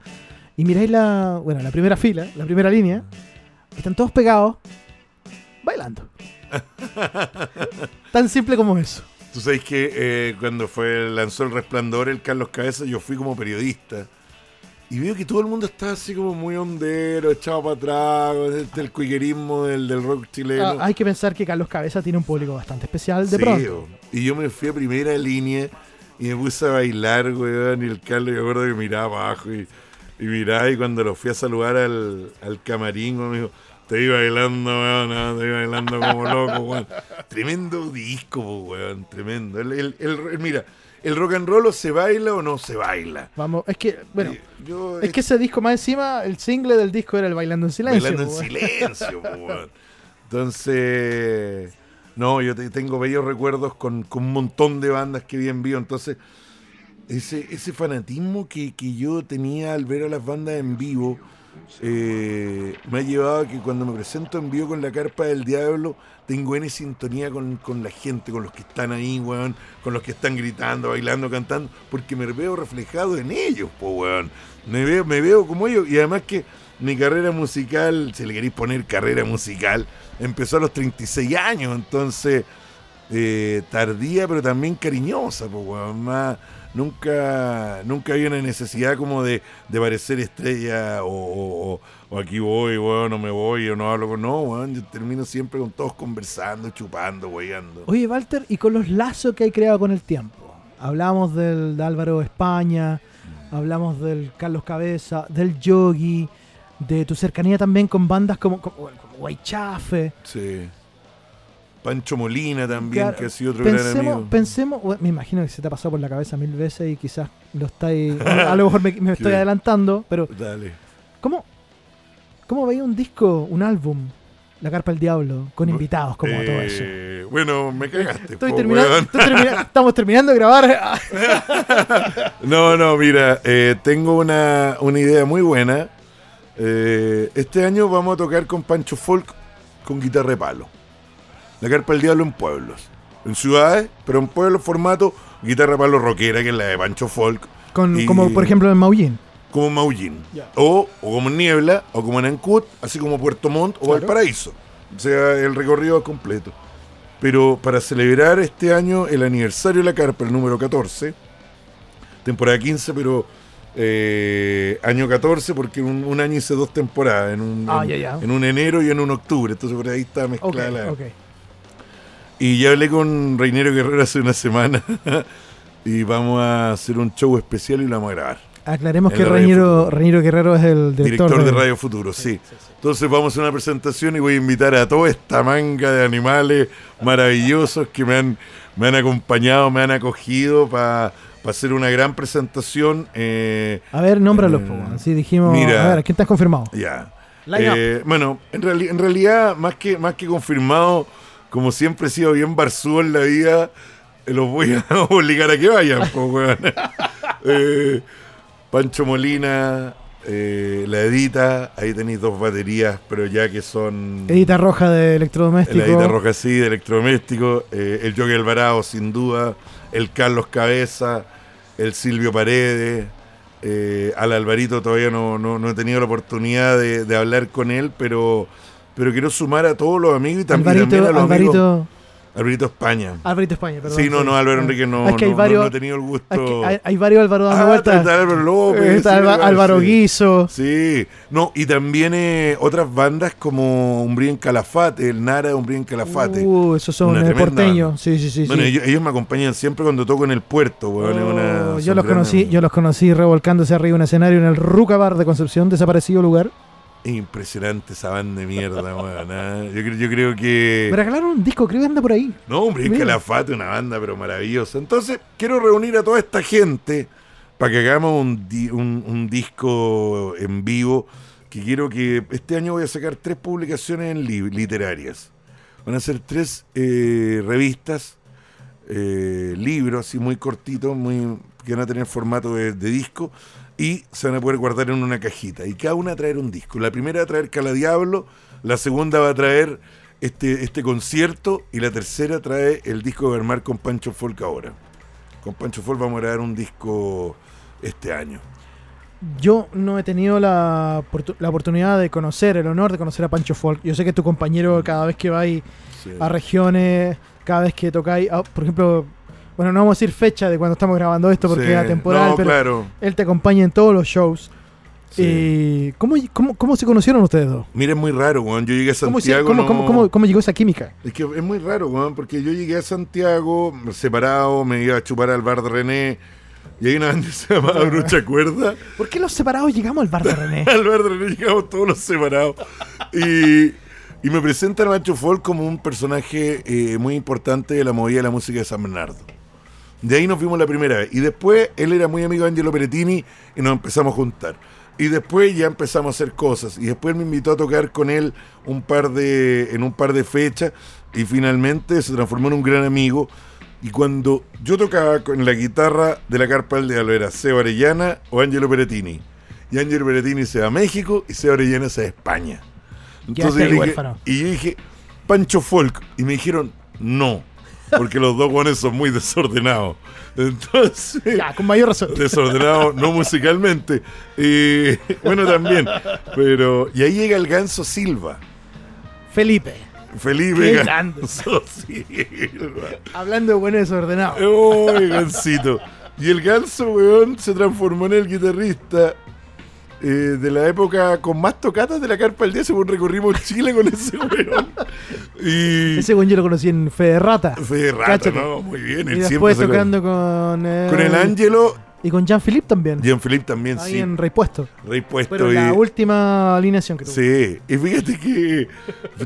y miráis la, bueno, la primera fila, la primera línea, están todos pegados bailando. (laughs) Tan simple como eso. Tú sabes que eh, cuando fue lanzó El Resplandor, el Carlos Cabeza, yo fui como periodista. Y veo que todo el mundo está así como muy hondero, echado para atrás, este, el cuiguerismo del, del rock chileno. Ah, hay que pensar que Carlos Cabeza tiene un público bastante especial de Sí, pronto. Y yo me fui a primera línea y me puse a bailar, weón. Y el Carlos, yo me acuerdo que miraba abajo y, y miraba. Y cuando lo fui a saludar al, al camarín, weón, me dijo: Te vi bailando, weón, ah, te vi bailando como loco, weón. Tremendo disco, weón, tremendo. El, el- mira, ¿el rock and roll o se baila o no se baila? Vamos, es que, bueno, yo, es que ese disco más encima, el single del disco era el Bailando en Silencio. Bailando en weón. silencio, weón. Entonces, no, yo te- tengo bellos recuerdos con, con un montón de bandas que vi en vivo. Entonces, ese, ese fanatismo que, que yo tenía al ver a las bandas en vivo, eh, me ha llevado a que cuando me presento en vivo con la carpa del diablo, tengo en sintonía con, con la gente, con los que están ahí, weón, con los que están gritando, bailando, cantando, porque me veo reflejado en ellos, po, weón. Me veo, me veo como ellos, y además que mi carrera musical, si le queréis poner carrera musical, empezó a los 36 años, entonces eh, tardía pero también cariñosa, pues, weón. Más, nunca, nunca había una necesidad como de, de parecer estrella o, o- aquí voy, weón, no me voy, o no hablo con. No, weón, yo termino siempre con todos conversando, chupando, weyando. Oye, Walter, y con los lazos que hay creado con el tiempo. Hablamos del de Álvaro España, hablamos del Carlos Cabeza, del Yogi, de tu cercanía también con bandas como, como, como Guaychafe. Sí. Pancho Molina también, Claro, que ha sido otro gran Pensemos, amigo. pensemos, me imagino que se te ha pasado por la cabeza mil veces y quizás lo estáis, (laughs) a lo mejor me, me estoy adelantando, pero Dale. ¿cómo, cómo veía un disco, un álbum, La Carpa del Diablo, con invitados como todo eso? Eh, Bueno, me cagaste. Estoy po, terminando, weón. estoy termina- (laughs) estamos terminando de grabar. (laughs) No, no, mira, eh, tengo una, una idea muy buena. Eh, este año vamos a tocar con Pancho Folk con guitarra de palo. La carpa del diablo en pueblos. En ciudades, pero en pueblos formato guitarra palo rockera, que es la de Pancho Folk. Con, Y- Como por ejemplo en Maullín. Como Maullín. Ya. O, o como en Niebla, o como en Ancud, así como Puerto Montt o Claro. Valparaíso. O sea, el recorrido es completo. Pero para celebrar este año el aniversario de la carpa, el número 14, temporada 15, pero eh, año 14, porque un, un año hice dos temporadas, en un, Ah, en, un enero y en un octubre. Entonces por ahí está mezclada la-. Y ya hablé con Reinero Guerrero hace una semana. (laughs) y vamos a hacer un show especial y lo vamos a grabar. Aclaremos que Reñero. Reñero Guerrero es el director, Director, de Radio Futuro, sí. Entonces vamos a hacer una presentación y voy a invitar a toda esta manga de animales maravillosos que me han, me han acompañado, me han acogido para hacer una gran presentación. eh, A ver, nómbralos. Eh, así dijimos. mira. a ver, ¿quién te has confirmado? ya. Eh, bueno, en, reali- en realidad, más que, más que confirmado, como siempre he sido bien barzú en la vida, eh, los voy a (laughs) obligar a que vayan, po, weón. (laughs) Eh, Pancho Molina, eh, la Edita, ahí tenéis dos baterías, pero ya que son... Edita Roja de Electrodoméstico. La Edita Roja sí, de electrodoméstico, eh, el Jockey Alvarado sin duda, el Carlos Cabeza, el Silvio Paredes, eh, al Alvarito todavía no, no, no he tenido la oportunidad de, de hablar con él, pero, pero quiero sumar a todos los amigos y también, Alvarito, también a los amigos. Alvarito, Alvarito España. Alvarito España, perdón. sí, no, no, Álvaro Enrique no, Es que hay no- no- varios, no he tenido el gusto. es que hay, hay varios Álvaro dando Ah, vueltas. está Álvaro López, Está sí, Alba- verdad, Álvaro sí. Guiso. Sí, no, y también eh, otras bandas como Umbría en Calafate, el Nara de Umbría en Calafate. Uh, esos son eh, porteños. Sí, sí, sí. Bueno, sí. ellos, ellos me acompañan siempre cuando toco en el puerto, weón. es una- Oh, yo los conocí, yo los conocí revolcándose arriba de un escenario en el Ruca Bar de Concepción, desaparecido lugar. Impresionante esa banda de mierda, (laughs) weón. ah. Yo, creo- yo creo que. Me regalaron un disco, creo que anda por ahí. No, hombre, es. Calafate, una banda pero maravillosa. Entonces, quiero reunir a toda esta gente para que hagamos un, di- un- un disco en vivo. Que quiero que este año voy a sacar tres publicaciones literarias. Van a ser tres eh, revistas, eh, libros, así muy cortitos, muy, que van a tener formato de, de disco. Y se van a poder guardar en una cajita. Y cada una va a traer un disco. La primera va a traer Cala Diablo, la segunda va a traer este, este concierto y la tercera trae el disco de Bermar con Pancho Folk ahora. Con Pancho Folk vamos a grabar un disco este año. Yo no he tenido la, la oportunidad de conocer, el honor de conocer a Pancho Folk. Yo sé que tu compañero cada vez que vais Sí. a regiones, cada vez que tocáis, ah, por ejemplo, bueno, no vamos a decir fecha de cuando estamos grabando esto porque Sí. es atemporal, No, pero claro. él te acompaña en todos los shows. Sí. Y ¿cómo, cómo, cómo se conocieron ustedes dos? Mira, es muy raro, weón. Yo llegué a ¿Cómo, se- Santiago. cómo- no- cómo- cómo- cómo llegó esa química? Es que es muy raro, weón, porque yo llegué a Santiago separado, me iba a chupar al bar de René. Y hay una banda (laughs) que se llamaba (laughs) Brucha Cuerda. ¿Por qué los separados llegamos al bar de René? (laughs) al bar de René llegamos todos los separados. Y, y me presentan a Macho Folk como un personaje eh, muy importante de la movida de la música de San Bernardo. De ahí nos vimos la primera vez. Y después él era muy amigo de Angelo Perettini y nos empezamos a juntar. Y después ya empezamos a hacer cosas. Y después me invitó a tocar con él un par de, en un par de fechas. Y finalmente se transformó en un gran amigo. Y cuando yo tocaba con la guitarra de la carpa del diablo era Seba Arellana o Angelo Perettini. y Ángel Berettini se va a México y Seba Orellana se va a España. Yo ahí dije- y yo dije, Pancho Folk. Y me dijeron, no, porque los dos guanes son muy desordenados. Entonces, Ya, con mayor razón. desordenado no musicalmente. Y bueno, también. Pero, y ahí llega el ganso Silva. Felipe, Felipe Qué Ganso Silva. hablando de bueno y desordenado. Uy, gansito. Y el ganso, weón, se transformó en el guitarrista eh, de la época con más tocatas de la carpa del día, según recorrimos Chile con ese (laughs) weón. Y. Ese buen yo lo conocí en Fede Rata. Fue de rato, Cáchate. ¿no? Muy bien. Y después tocando con, eh, Con el Ángelo, Y con Jean-Philippe también. Jean-Philippe también, ahí sí. en Rey Puesto. Rey puesto. Pero y- la última alineación que tuvo. Sí, y fíjate que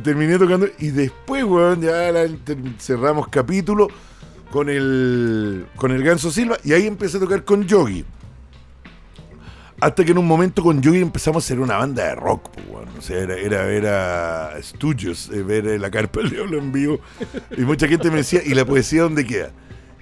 terminé tocando y después, weón, ya la- cerramos capítulo con el con el Ganso Silva y ahí empecé a tocar con Yogi. Hasta que en un momento con Yogi empezamos a hacer una banda de rock, pues. O sea, era, era, eh, ver eh, la carpa del diablo en vivo. Y mucha gente me decía, ¿y la poesía dónde queda?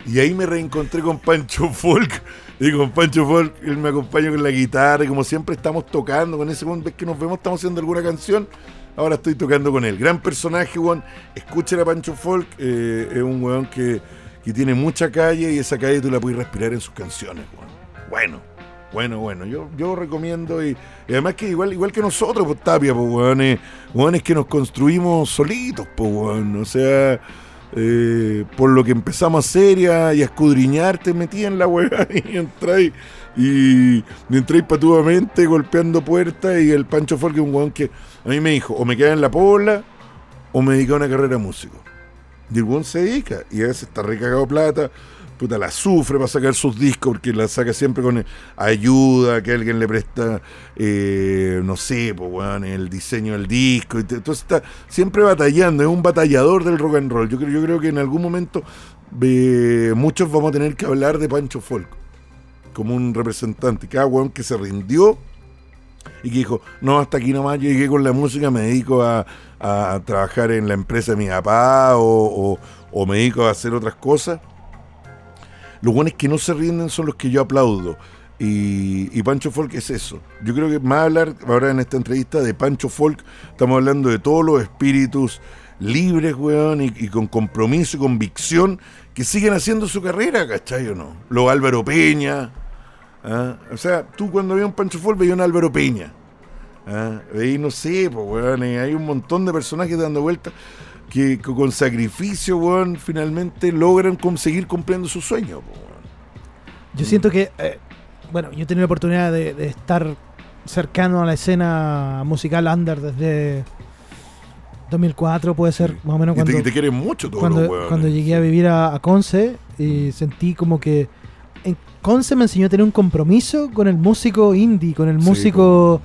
Y ahí me reencontré con Pancho Folk. Y con Pancho Folk, él me acompaña con la guitarra. Y como siempre estamos tocando con ese ves que nos vemos, estamos haciendo alguna canción. Ahora estoy tocando con él. Gran personaje, weón. Escuchen a Pancho Folk. eh, es un weón que, que tiene mucha calle y esa calle tú la puedes respirar en sus canciones, weón. Bueno. Bueno, bueno, yo, yo recomiendo y, y además que igual, igual que nosotros, pues Tapia, pues weones, weones que nos construimos solitos, pues weón, o sea, eh, por lo que empezamos a hacer y a, y a escudriñar, te metí en la weá (laughs) y entráis y, entráis patuamente golpeando puertas y el Pancho Folk es un weón que a mí me dijo, o me queda en la pola o me dedica a una carrera de músico. Y el weón se dedica y a veces está recagado plata, puta, la sufre para sacar sus discos porque la saca siempre con eh, ayuda, que alguien le presta, eh, no sé, pues, weón, el diseño del disco. Y entonces está siempre batallando, es un batallador del rock and roll. Yo creo, yo creo que en algún momento eh, muchos vamos a tener que hablar de Pancho Folk como un representante. Cada weón que se rindió y que dijo, no, hasta aquí nomás yo llegué con la música, me dedico a, a trabajar en la empresa de mi papá o- o me dedico a hacer otras cosas. Los buenos que no se rinden son los que yo aplaudo. Y, y Pancho Folk es eso. Yo creo que más hablar ahora en esta entrevista de Pancho Folk, estamos hablando de todos los espíritus libres, weón, y, con compromiso y convicción que siguen haciendo su carrera, ¿cachai o no? Los Álvaro Peña. ¿ah? O sea, tú cuando veías un Pancho Folk veías un Álvaro Peña. ¿ah? No sé, pues, weón, y hay un montón de personajes dando vueltas que, con sacrificio, weón, finalmente logran conseguir cumpliendo sus sueños, pues, weón. Yo siento que, eh, bueno, yo he tenido la oportunidad de, de estar cercano a la escena musical under desde 2004, puede ser más o menos te, cuando, y te quieren mucho todos cuando, los weones. cuando llegué a vivir a, a Conce y sentí como que en Conce me enseñó a tener un compromiso con el músico indie, con el Sí, músico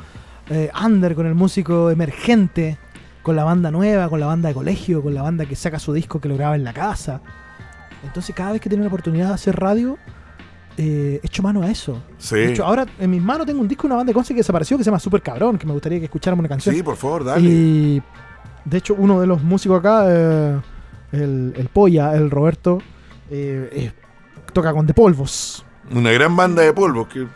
eh, under, con el músico emergente, con la banda nueva, con la banda de colegio, con la banda que saca su disco que lo graba en la casa. Entonces cada vez que tengo la oportunidad de hacer radio, eh, echo mano a eso. Sí. De hecho, ahora en mis manos tengo un disco de una banda de Conce que desapareció que se llama Super Cabrón, que me gustaría que escucháramos una canción. Sí, por favor, dale. Y de hecho, uno de los músicos acá, eh, el, el Polla, el Roberto, eh, eh, toca con De Polvos. Una gran banda de polvos que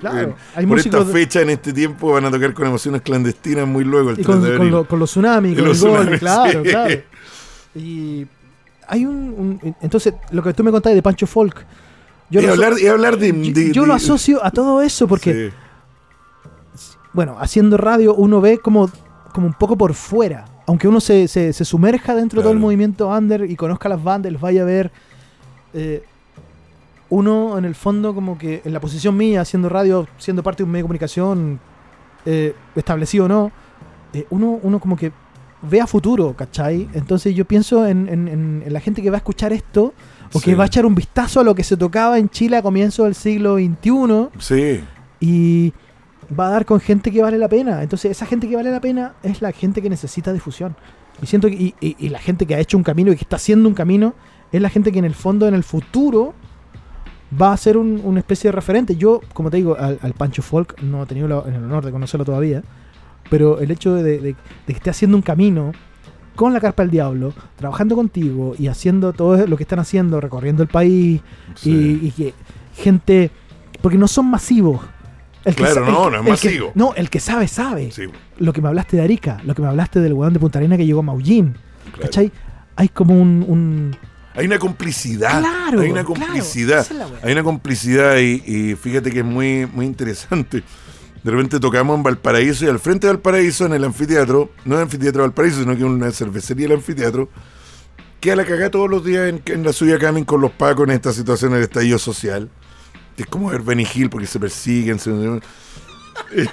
Claro, eh, hay por esta fecha, en este tiempo, van a tocar con emociones clandestinas muy luego, el y 3 con, de con abril. lo- con los tsunamis, con los el gol, claro, claro. Y hay un, un- Entonces, lo que tú me contabas de Pancho Folk. Yo, y, hablar, y hablar de... yo- de- yo lo de- asocio a todo eso porque, Sí. bueno, haciendo radio uno ve como, como un poco por fuera. Aunque uno se, se- se sumerja dentro de todo el Claro. movimiento under y conozca las bandas, los vaya a ver. eh, uno en el fondo como que en la posición mía, haciendo radio, siendo parte de un medio de comunicación eh, establecido o no, eh, uno, uno como que ve a futuro, ¿cachai? Entonces yo pienso en, en- la gente que va a escuchar esto o Sí. que va a echar un vistazo a lo que se tocaba en Chile a comienzos del siglo XXI Sí, y va a dar con gente que vale la pena. Entonces, esa gente que vale la pena es la gente que necesita difusión. Y siento que y, y- y la gente que ha hecho un camino y que está haciendo un camino es la gente que en el fondo, en el futuro, va a ser un- una especie de referente. Yo, como te digo, al, al Pancho Folk no he tenido la- el honor de conocerlo todavía, pero el hecho de, de- de que esté haciendo un camino con la carpa del diablo, trabajando contigo y haciendo todo lo que están haciendo, recorriendo el país, sí. y, y que gente, porque no son masivos, El que Claro, sa- el no, no es el que- masivo. no, el que sabe, sabe. Sí, Lo que me hablaste de Arica, lo que me hablaste del weón de Punta Arena que llegó a Maullín. Claro. ¿Cachai? Hay como un, un- Hay una complicidad. Claro, hay una complicidad. es hay una complicidad y, y fíjate que es muy, muy interesante. De repente tocamos en Valparaíso y al frente de Valparaíso, en el anfiteatro, no el anfiteatro de Valparaíso, sino que una cervecería del anfiteatro, queda la cagada todos los días en, en la suya Camin con los pacos en esta situación del estallido social. Es como ver Benny Hill porque se persiguen. se- (laughs)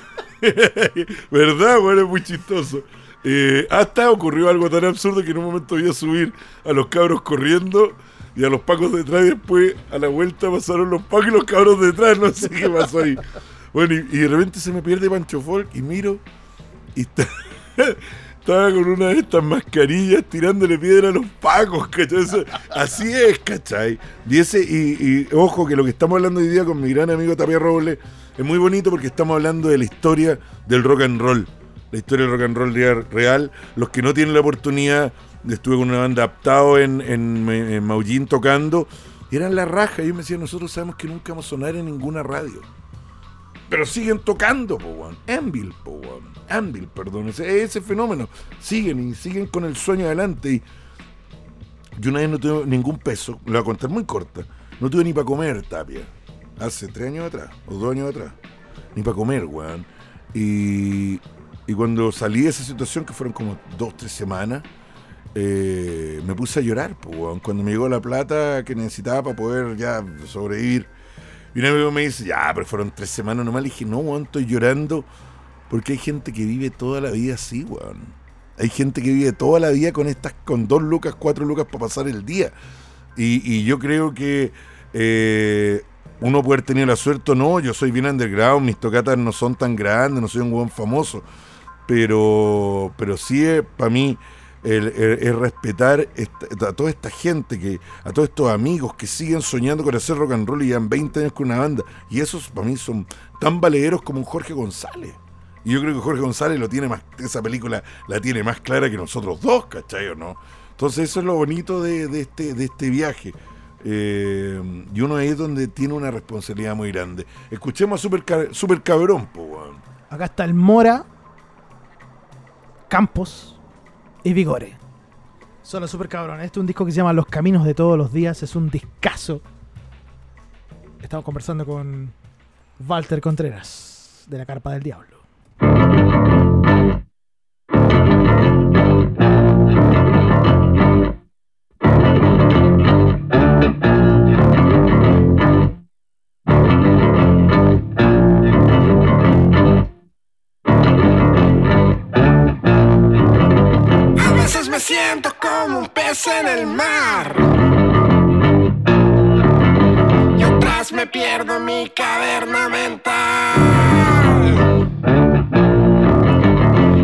¿Verdad? Bueno, es muy chistoso. Eh, hasta ocurrió algo tan absurdo que en un momento voy a subir a los cabros corriendo y a los pacos detrás y después a la vuelta pasaron los pacos y los cabros detrás. No sé qué pasó ahí. Bueno, y, de repente se me pierde Pancho Folk y miro y está, (laughs) estaba con una de estas mascarillas tirándole piedra a los pacos, ¿cachai? Eso- así es, ¿cachai? Y, y, y ojo que lo que estamos hablando hoy día con mi gran amigo Tapia Robles es muy bonito porque estamos hablando de la historia del rock and roll. La historia del rock and roll real. Los que no tienen la oportunidad, estuve con una banda adaptado en, en, en tocando, y eran la raja. Y yo me decía, nosotros sabemos que nunca vamos a sonar en ninguna radio. Pero siguen tocando, po. Anvil, po. Anvil, perdón. Ese, ese fenómeno. Siguen y siguen con el sueño adelante. Y yo una vez no tuve ningún peso. Lo voy a contar muy corta. No tuve ni para comer, Tapia. Hace tres años atrás, o dos años atrás. Ni para comer, weón. Y, y cuando salí de esa situación, que fueron como dos, tres semanas, eh, me puse a llorar, weón. Cuando me llegó la plata que necesitaba para poder ya sobrevivir. Y un amigo me dice, ya, pero fueron tres semanas nomás. Le dije, no, weón, estoy llorando porque hay gente que vive toda la vida así, weón. Hay gente que vive toda la vida con estas, con dos lucas, cuatro lucas para pasar el día. Y, y yo creo que eh, uno puede haber tenido la suerte o no. Yo soy bien underground, mis tocatas no son tan grandes, no soy un weón famoso. Pero, pero sí es para mí el, respetar a toda esta gente, que a todos estos amigos que siguen soñando con hacer rock and roll y llevan 20 años con una banda. Y esos para mí son tan valederos como un Jorge González. Y yo creo que Jorge González lo tiene más, esa película la tiene más clara que nosotros dos, ¿cachai o no? Entonces eso es lo bonito de, de este, de este viaje. Eh, y uno ahí es donde tiene una responsabilidad muy grande. Escuchemos a Super, Super Cabrón, po. Acá está el Mora, Campos y Vigore. Son los super cabrones. Este es un disco que se llama Los Caminos de Todos los Días. Es un discazo. Estamos conversando con Walter Contreras, de la Carpa del Diablo. Pez en el mar. Y otras me pierdo mi caverna mental.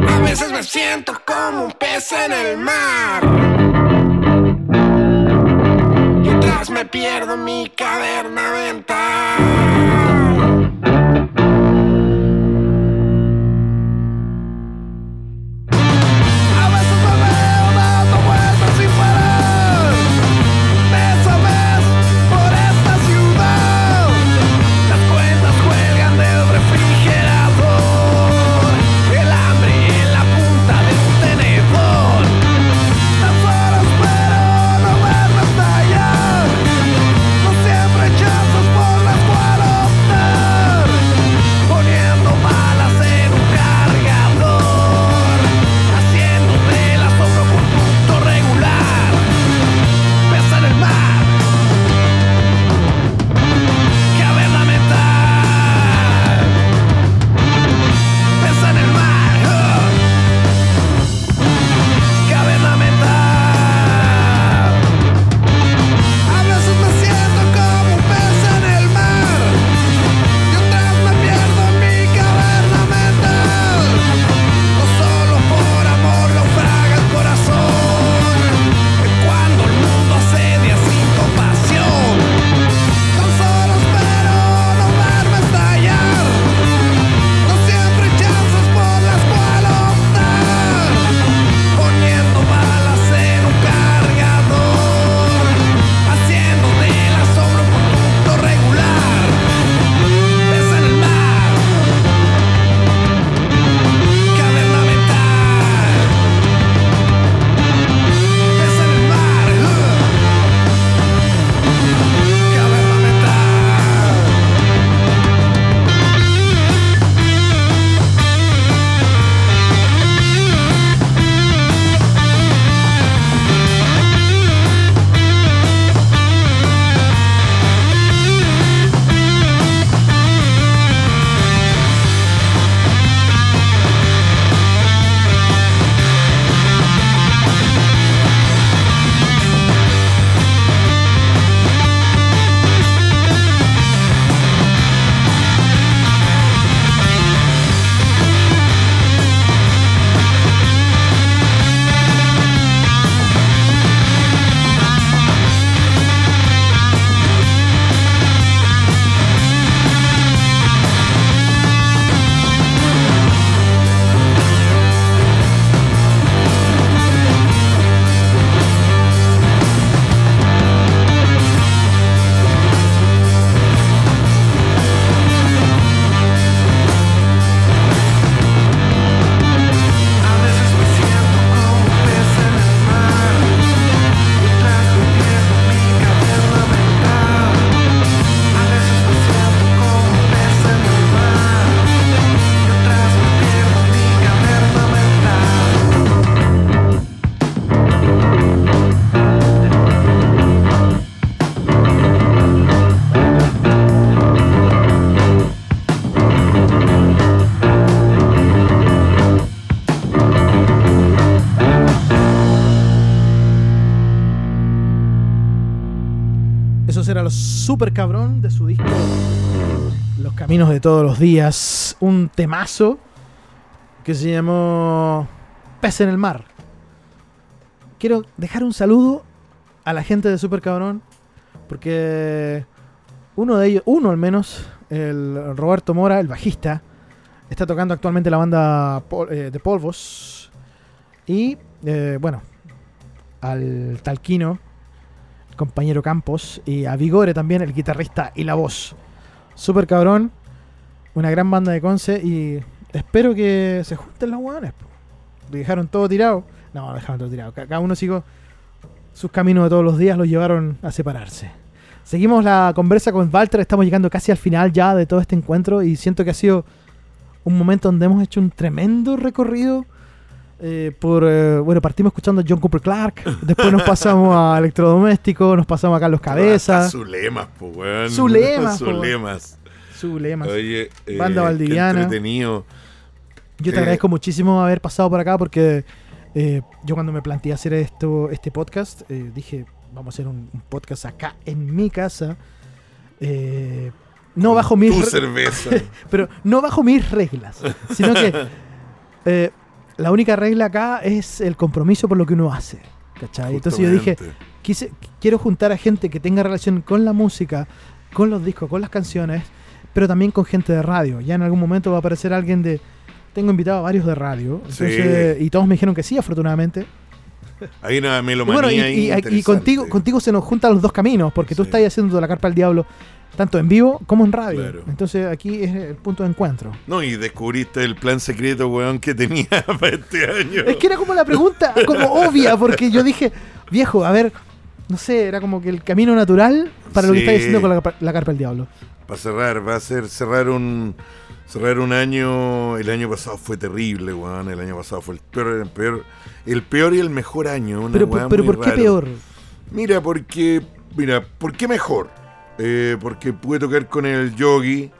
A veces me siento como un pez en el mar. Y otras me pierdo mi caverna mental. Super cabrón de su disco Los Caminos de Todos los Días. Un temazo que se llamó Pez en el Mar. Quiero dejar un saludo a la gente de Super Cabrón porque uno de ellos, uno al menos, el Roberto Mora, el bajista, está tocando actualmente la banda eh, de Polvos. Y eh, bueno, al Talquino, compañero Campos, y a Vigore también, el guitarrista y la voz. Super cabrón, una gran banda de Conce y espero que se junten los po. Dejaron todo tirado. No, no dejaron todo tirado. Ca- Cada uno siguió sus caminos de todos los días, los llevaron a separarse. Seguimos la conversa con Walter, estamos llegando casi al final ya de todo este encuentro y siento que ha sido un momento donde hemos hecho un tremendo recorrido. Eh, por eh, bueno, partimos escuchando a John Cooper Clark, después nos pasamos a (laughs) Electrodoméstico, nos pasamos a Carlos Cabeza, Zulemas, po, weón. Zulemas, po, weón. Zulemas. su lema. Oye, eh, Banda valdiviana. entretenido. Yo te Eh, agradezco muchísimo haber pasado por acá porque eh, yo cuando me planteé hacer esto, este podcast, dije, vamos a hacer un, un podcast acá en mi casa. eh, no bajo mis Tu cerveza. (laughs) pero no bajo mis reglas, sino que (laughs) la única regla acá es el compromiso por lo que uno hace. ¿cachai? Entonces yo dije, quise, quiero juntar a gente que tenga relación con la música, con los discos, con las canciones, pero también con gente de radio. Ya en algún momento va a aparecer alguien de... Tengo invitado a varios de radio, entonces, y todos me dijeron que sí, afortunadamente. Hay una Y melomanía bueno, y, ahí y- y contigo, contigo se nos juntan los dos caminos, porque tú Sí. estás haciendo la carpa al diablo tanto en vivo como en radio. Claro. Entonces aquí es el punto de encuentro. No, y descubriste el plan secreto, weón, que tenía (laughs) para este año. Es que era como la pregunta, como obvia, porque yo dije, viejo, a ver, no sé, era como que el camino natural para lo que Sí. estás diciendo con la, carpa- la carpa del diablo. Para cerrar, va a ser cerrar un cerrar un año. El año pasado fue terrible, weón. El año pasado fue el peor, el peor, el peor y el mejor año. Una Pero, pero ¿por qué raro. peor? Mira, porque. Mira, ¿por qué mejor? Eh, porque pude tocar con el Yogi,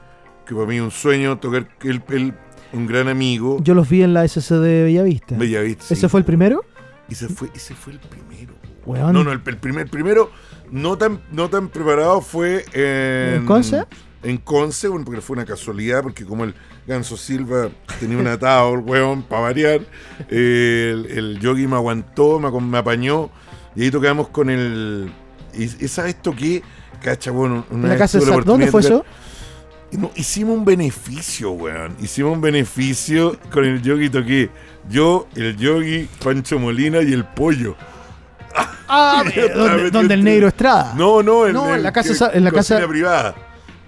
que para mí es un sueño, tocar el, el- un gran amigo. Yo los vi en la SC de Bellavista. Bellavista, ¿Ese sí. fue el primero? Ese fue, ese fue el primero. No, no, el, el primer, primero no tan, no tan preparado fue en, ¿En Conce? En Conce, bueno, porque fue una casualidad, porque como el Ganso Silva tenía un atado, el weón, para variar, eh, el, el yogi me aguantó, me, me apañó, y ahí tocamos con el... Y, ¿sabes esto qué? Cacha, bueno, una En la casa la ¿Dónde fue eso? no, hicimos un beneficio, weón. Hicimos un beneficio con el yogi toqué. Yo, el yogi, Pancho Molina y el pollo. Ah, (laughs) metido donde el en- negro Estrada. No, no, No, en la casa esa- en la casa- privada.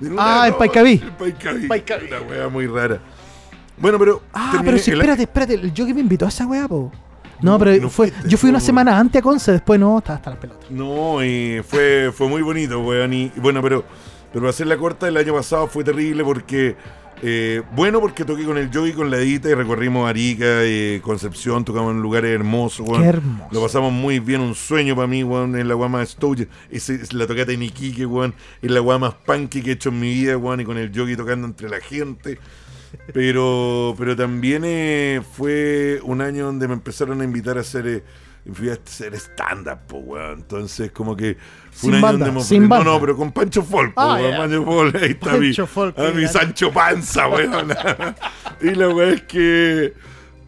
En Ah, en no, Paicaví. En Paicaví. Paicaví. Una wea muy rara. Bueno, pero. Ah, pero si, espérate, espérate, el Yogi me invitó a esa weá, po. No, pero no fue, fuiste, yo fui una semana antes a Conce, después no, estaba hasta las pelotas. No, fue, fue muy bonito, weón. Y, bueno, pero, pero para hacer la corta, el año pasado fue terrible porque. eh, bueno, porque toqué con el Yogi, con la Edita y recorrimos Arica, eh, Concepción, tocamos en lugares hermosos, weón. Qué hermoso. Lo pasamos muy bien, un sueño para mí, weón, en la guama de Stouge. Esa es la tocata en Iquique, weón. Es la guama más punky que he hecho en mi vida, weón, y con el Yogi tocando entre la gente. Pero, pero también eh, fue un año donde me empezaron a invitar a hacer, eh, fui a hacer stand-up, po, weón. Entonces, como que fue Sin un año banda, donde me- sin No, no, pero con Pancho Folk, po, Ah, weón. ya. Pancho Folk, ahí está Pancho mi, Folk, a mi qué Sancho Panza, weón. (laughs) y la weá es que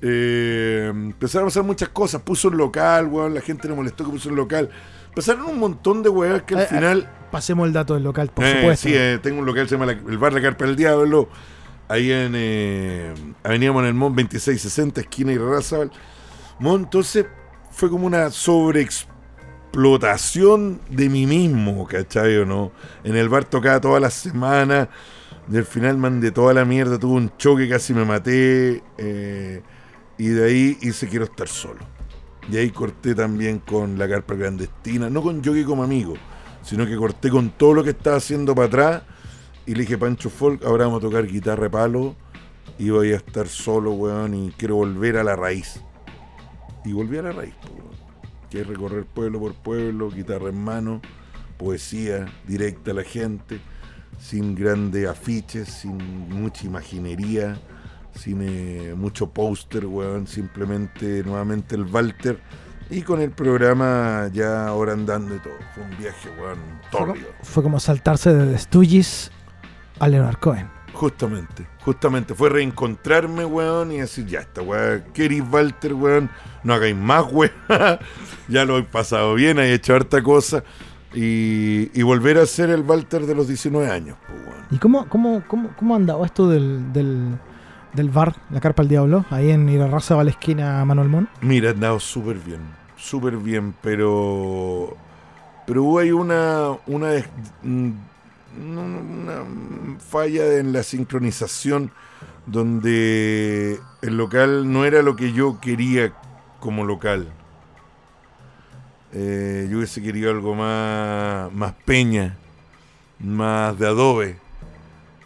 eh, empezaron a pasar muchas cosas. Puso un local, weón. La gente le molestó que puso un local. Pasaron un montón de weas que al Eh, final. Pasemos el dato del local, por Eh, supuesto. Sí, tengo un local que se llama la- el Bar La Carpa del Diablo. Ahí en eh, Avenida Monelmont 2660, esquina y Razabal. Entonces fue como una sobreexplotación de mí mismo, ¿cachai o no? En el bar tocaba todas las semanas. Y al final mandé toda la mierda, tuve un choque, casi me maté. eh, y de ahí hice quiero estar solo. Y ahí corté también con la carpa clandestina, no con Yogi como amigo, sino que corté con todo lo que estaba haciendo para atrás. Y le dije, Pancho Folk, ahora vamos a tocar guitarra de palo. Y voy a estar solo, weón, y quiero volver a la raíz. Y volví a la raíz. Que es recorrer pueblo por pueblo, guitarra en mano, poesía directa a la gente, sin grandes afiches, sin mucha imaginería, sin eh, mucho póster, weón. Simplemente, nuevamente, el Walter Y con el programa ya ahora andando y todo. Fue un viaje, weón, Fue, co- tórrido. fue como saltarse de The Stooges a Leonard Cohen. Justamente, justamente. Fue reencontrarme, weón, y decir, ya está, weón. Keris Walter, weón. No hagáis más, weón. (laughs) ya lo he pasado bien, he hecho harta cosa. Y, y volver a ser el Walter de los 19 años, pues, weón. ¿Y cómo, cómo, cómo, cómo ha andado esto del, del, del bar, la carpa del diablo, ahí en Irarraza, va la esquina Manuel Mon? Mira, ha andado súper bien, súper bien, pero pero hubo ahí una una, una falla en la sincronización donde el local no era lo que yo quería como local. Eh, yo hubiese querido algo más, más peña, más de adobe.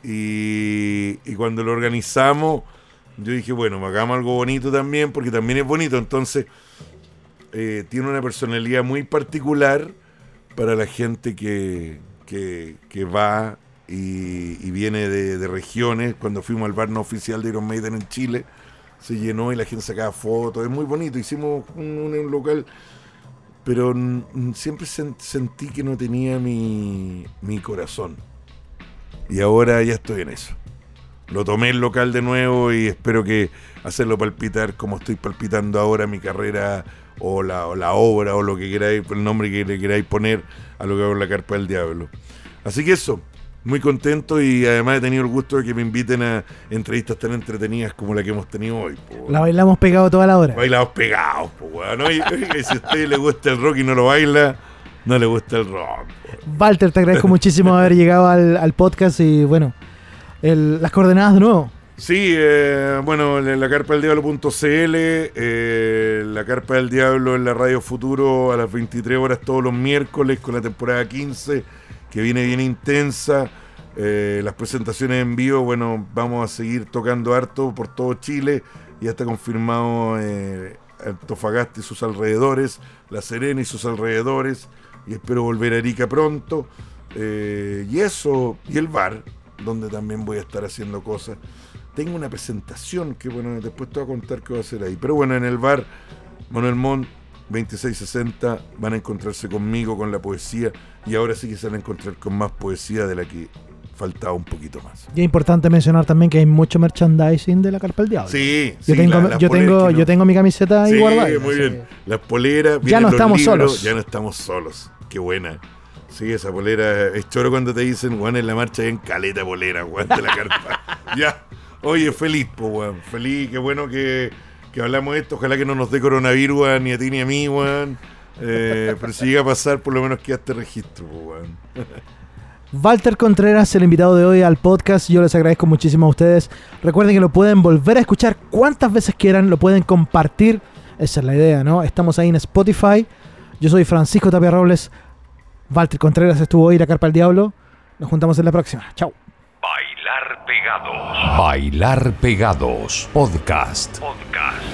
Y, cuando lo organizamos, yo dije, bueno, hagamos algo bonito también, porque también es bonito. Entonces, eh, tiene una personalidad muy particular para la gente que, que, va y, viene de, regiones. Cuando fuimos al bar no oficial de Iron Maiden en Chile, se llenó y la gente sacaba fotos. Es muy bonito. Hicimos un, local, pero siempre sen- sentí que no tenía mi, mi corazón. Y ahora ya estoy en eso. Lo tomé el local de nuevo y espero que hacerlo palpitar como estoy palpitando ahora mi carrera o la, o la obra o lo que queráis, el nombre que le queráis poner a lo que hago en la carpa del diablo. Así que eso, muy contento y además he tenido el gusto de que me inviten a entrevistas tan entretenidas como la que hemos tenido hoy. po. La bailamos pegado toda la hora. Bailados pegados, po, weón. ¿no? Y- y si a usted le gusta el rock y no lo baila, no le gusta el rock. po. Walter, te agradezco muchísimo haber llegado al, al podcast y bueno, el- las coordenadas de nuevo. Sí, eh, bueno, en la carpa del diablo.cl, eh, la carpa del diablo en la radio futuro a las 23 horas todos los miércoles con la temporada 15, que viene bien intensa. Eh, las presentaciones en vivo, bueno, vamos a seguir tocando harto por todo Chile. Ya está confirmado eh, Antofagasta y sus alrededores, La Serena y sus alrededores. Y espero volver a Arica pronto. Eh, y eso, y el bar, donde también voy a estar haciendo cosas. Tengo una presentación que, bueno, después te voy a contar qué voy a hacer ahí. Pero bueno, en el bar, Manuel Montt, 2660, van a encontrarse conmigo con la poesía. Y ahora sí que se van a encontrar con más poesía de la que faltaba un poquito más. Y es importante mencionar también que hay mucho merchandising de la carpa del diablo. Sí, Yo sí, tengo, la- yo, tengo, no- yo tengo mi camiseta ahí Sí, guardada. muy bien. Las poleras, Ya no los estamos libros, solos. Ya no estamos solos. Qué buena. Sí, esa polera es choro cuando te dicen, Juan, en la marcha en caleta polera, Juan, de la carpa. (laughs) ya. Oye, feliz, pues, Juan. Feliz, qué bueno que, que hablamos de esto. Ojalá que no nos dé coronavirus, weón, ni a ti ni a mí, Juan. pero si llega a pasar, por lo menos queda este registro, pues, Juan. Walter Contreras, el invitado de hoy al podcast. Yo les agradezco muchísimo a ustedes. Recuerden que lo pueden volver a escuchar cuantas veces quieran, lo pueden compartir. Esa es la idea, ¿no? Estamos ahí en Spotify. Yo soy Francisco Tapia Robles. Walter Contreras estuvo hoy, la carpa del diablo. Nos juntamos en la próxima. Chao. Bailar Pegados. Bailar Pegados. Podcast. Podcast.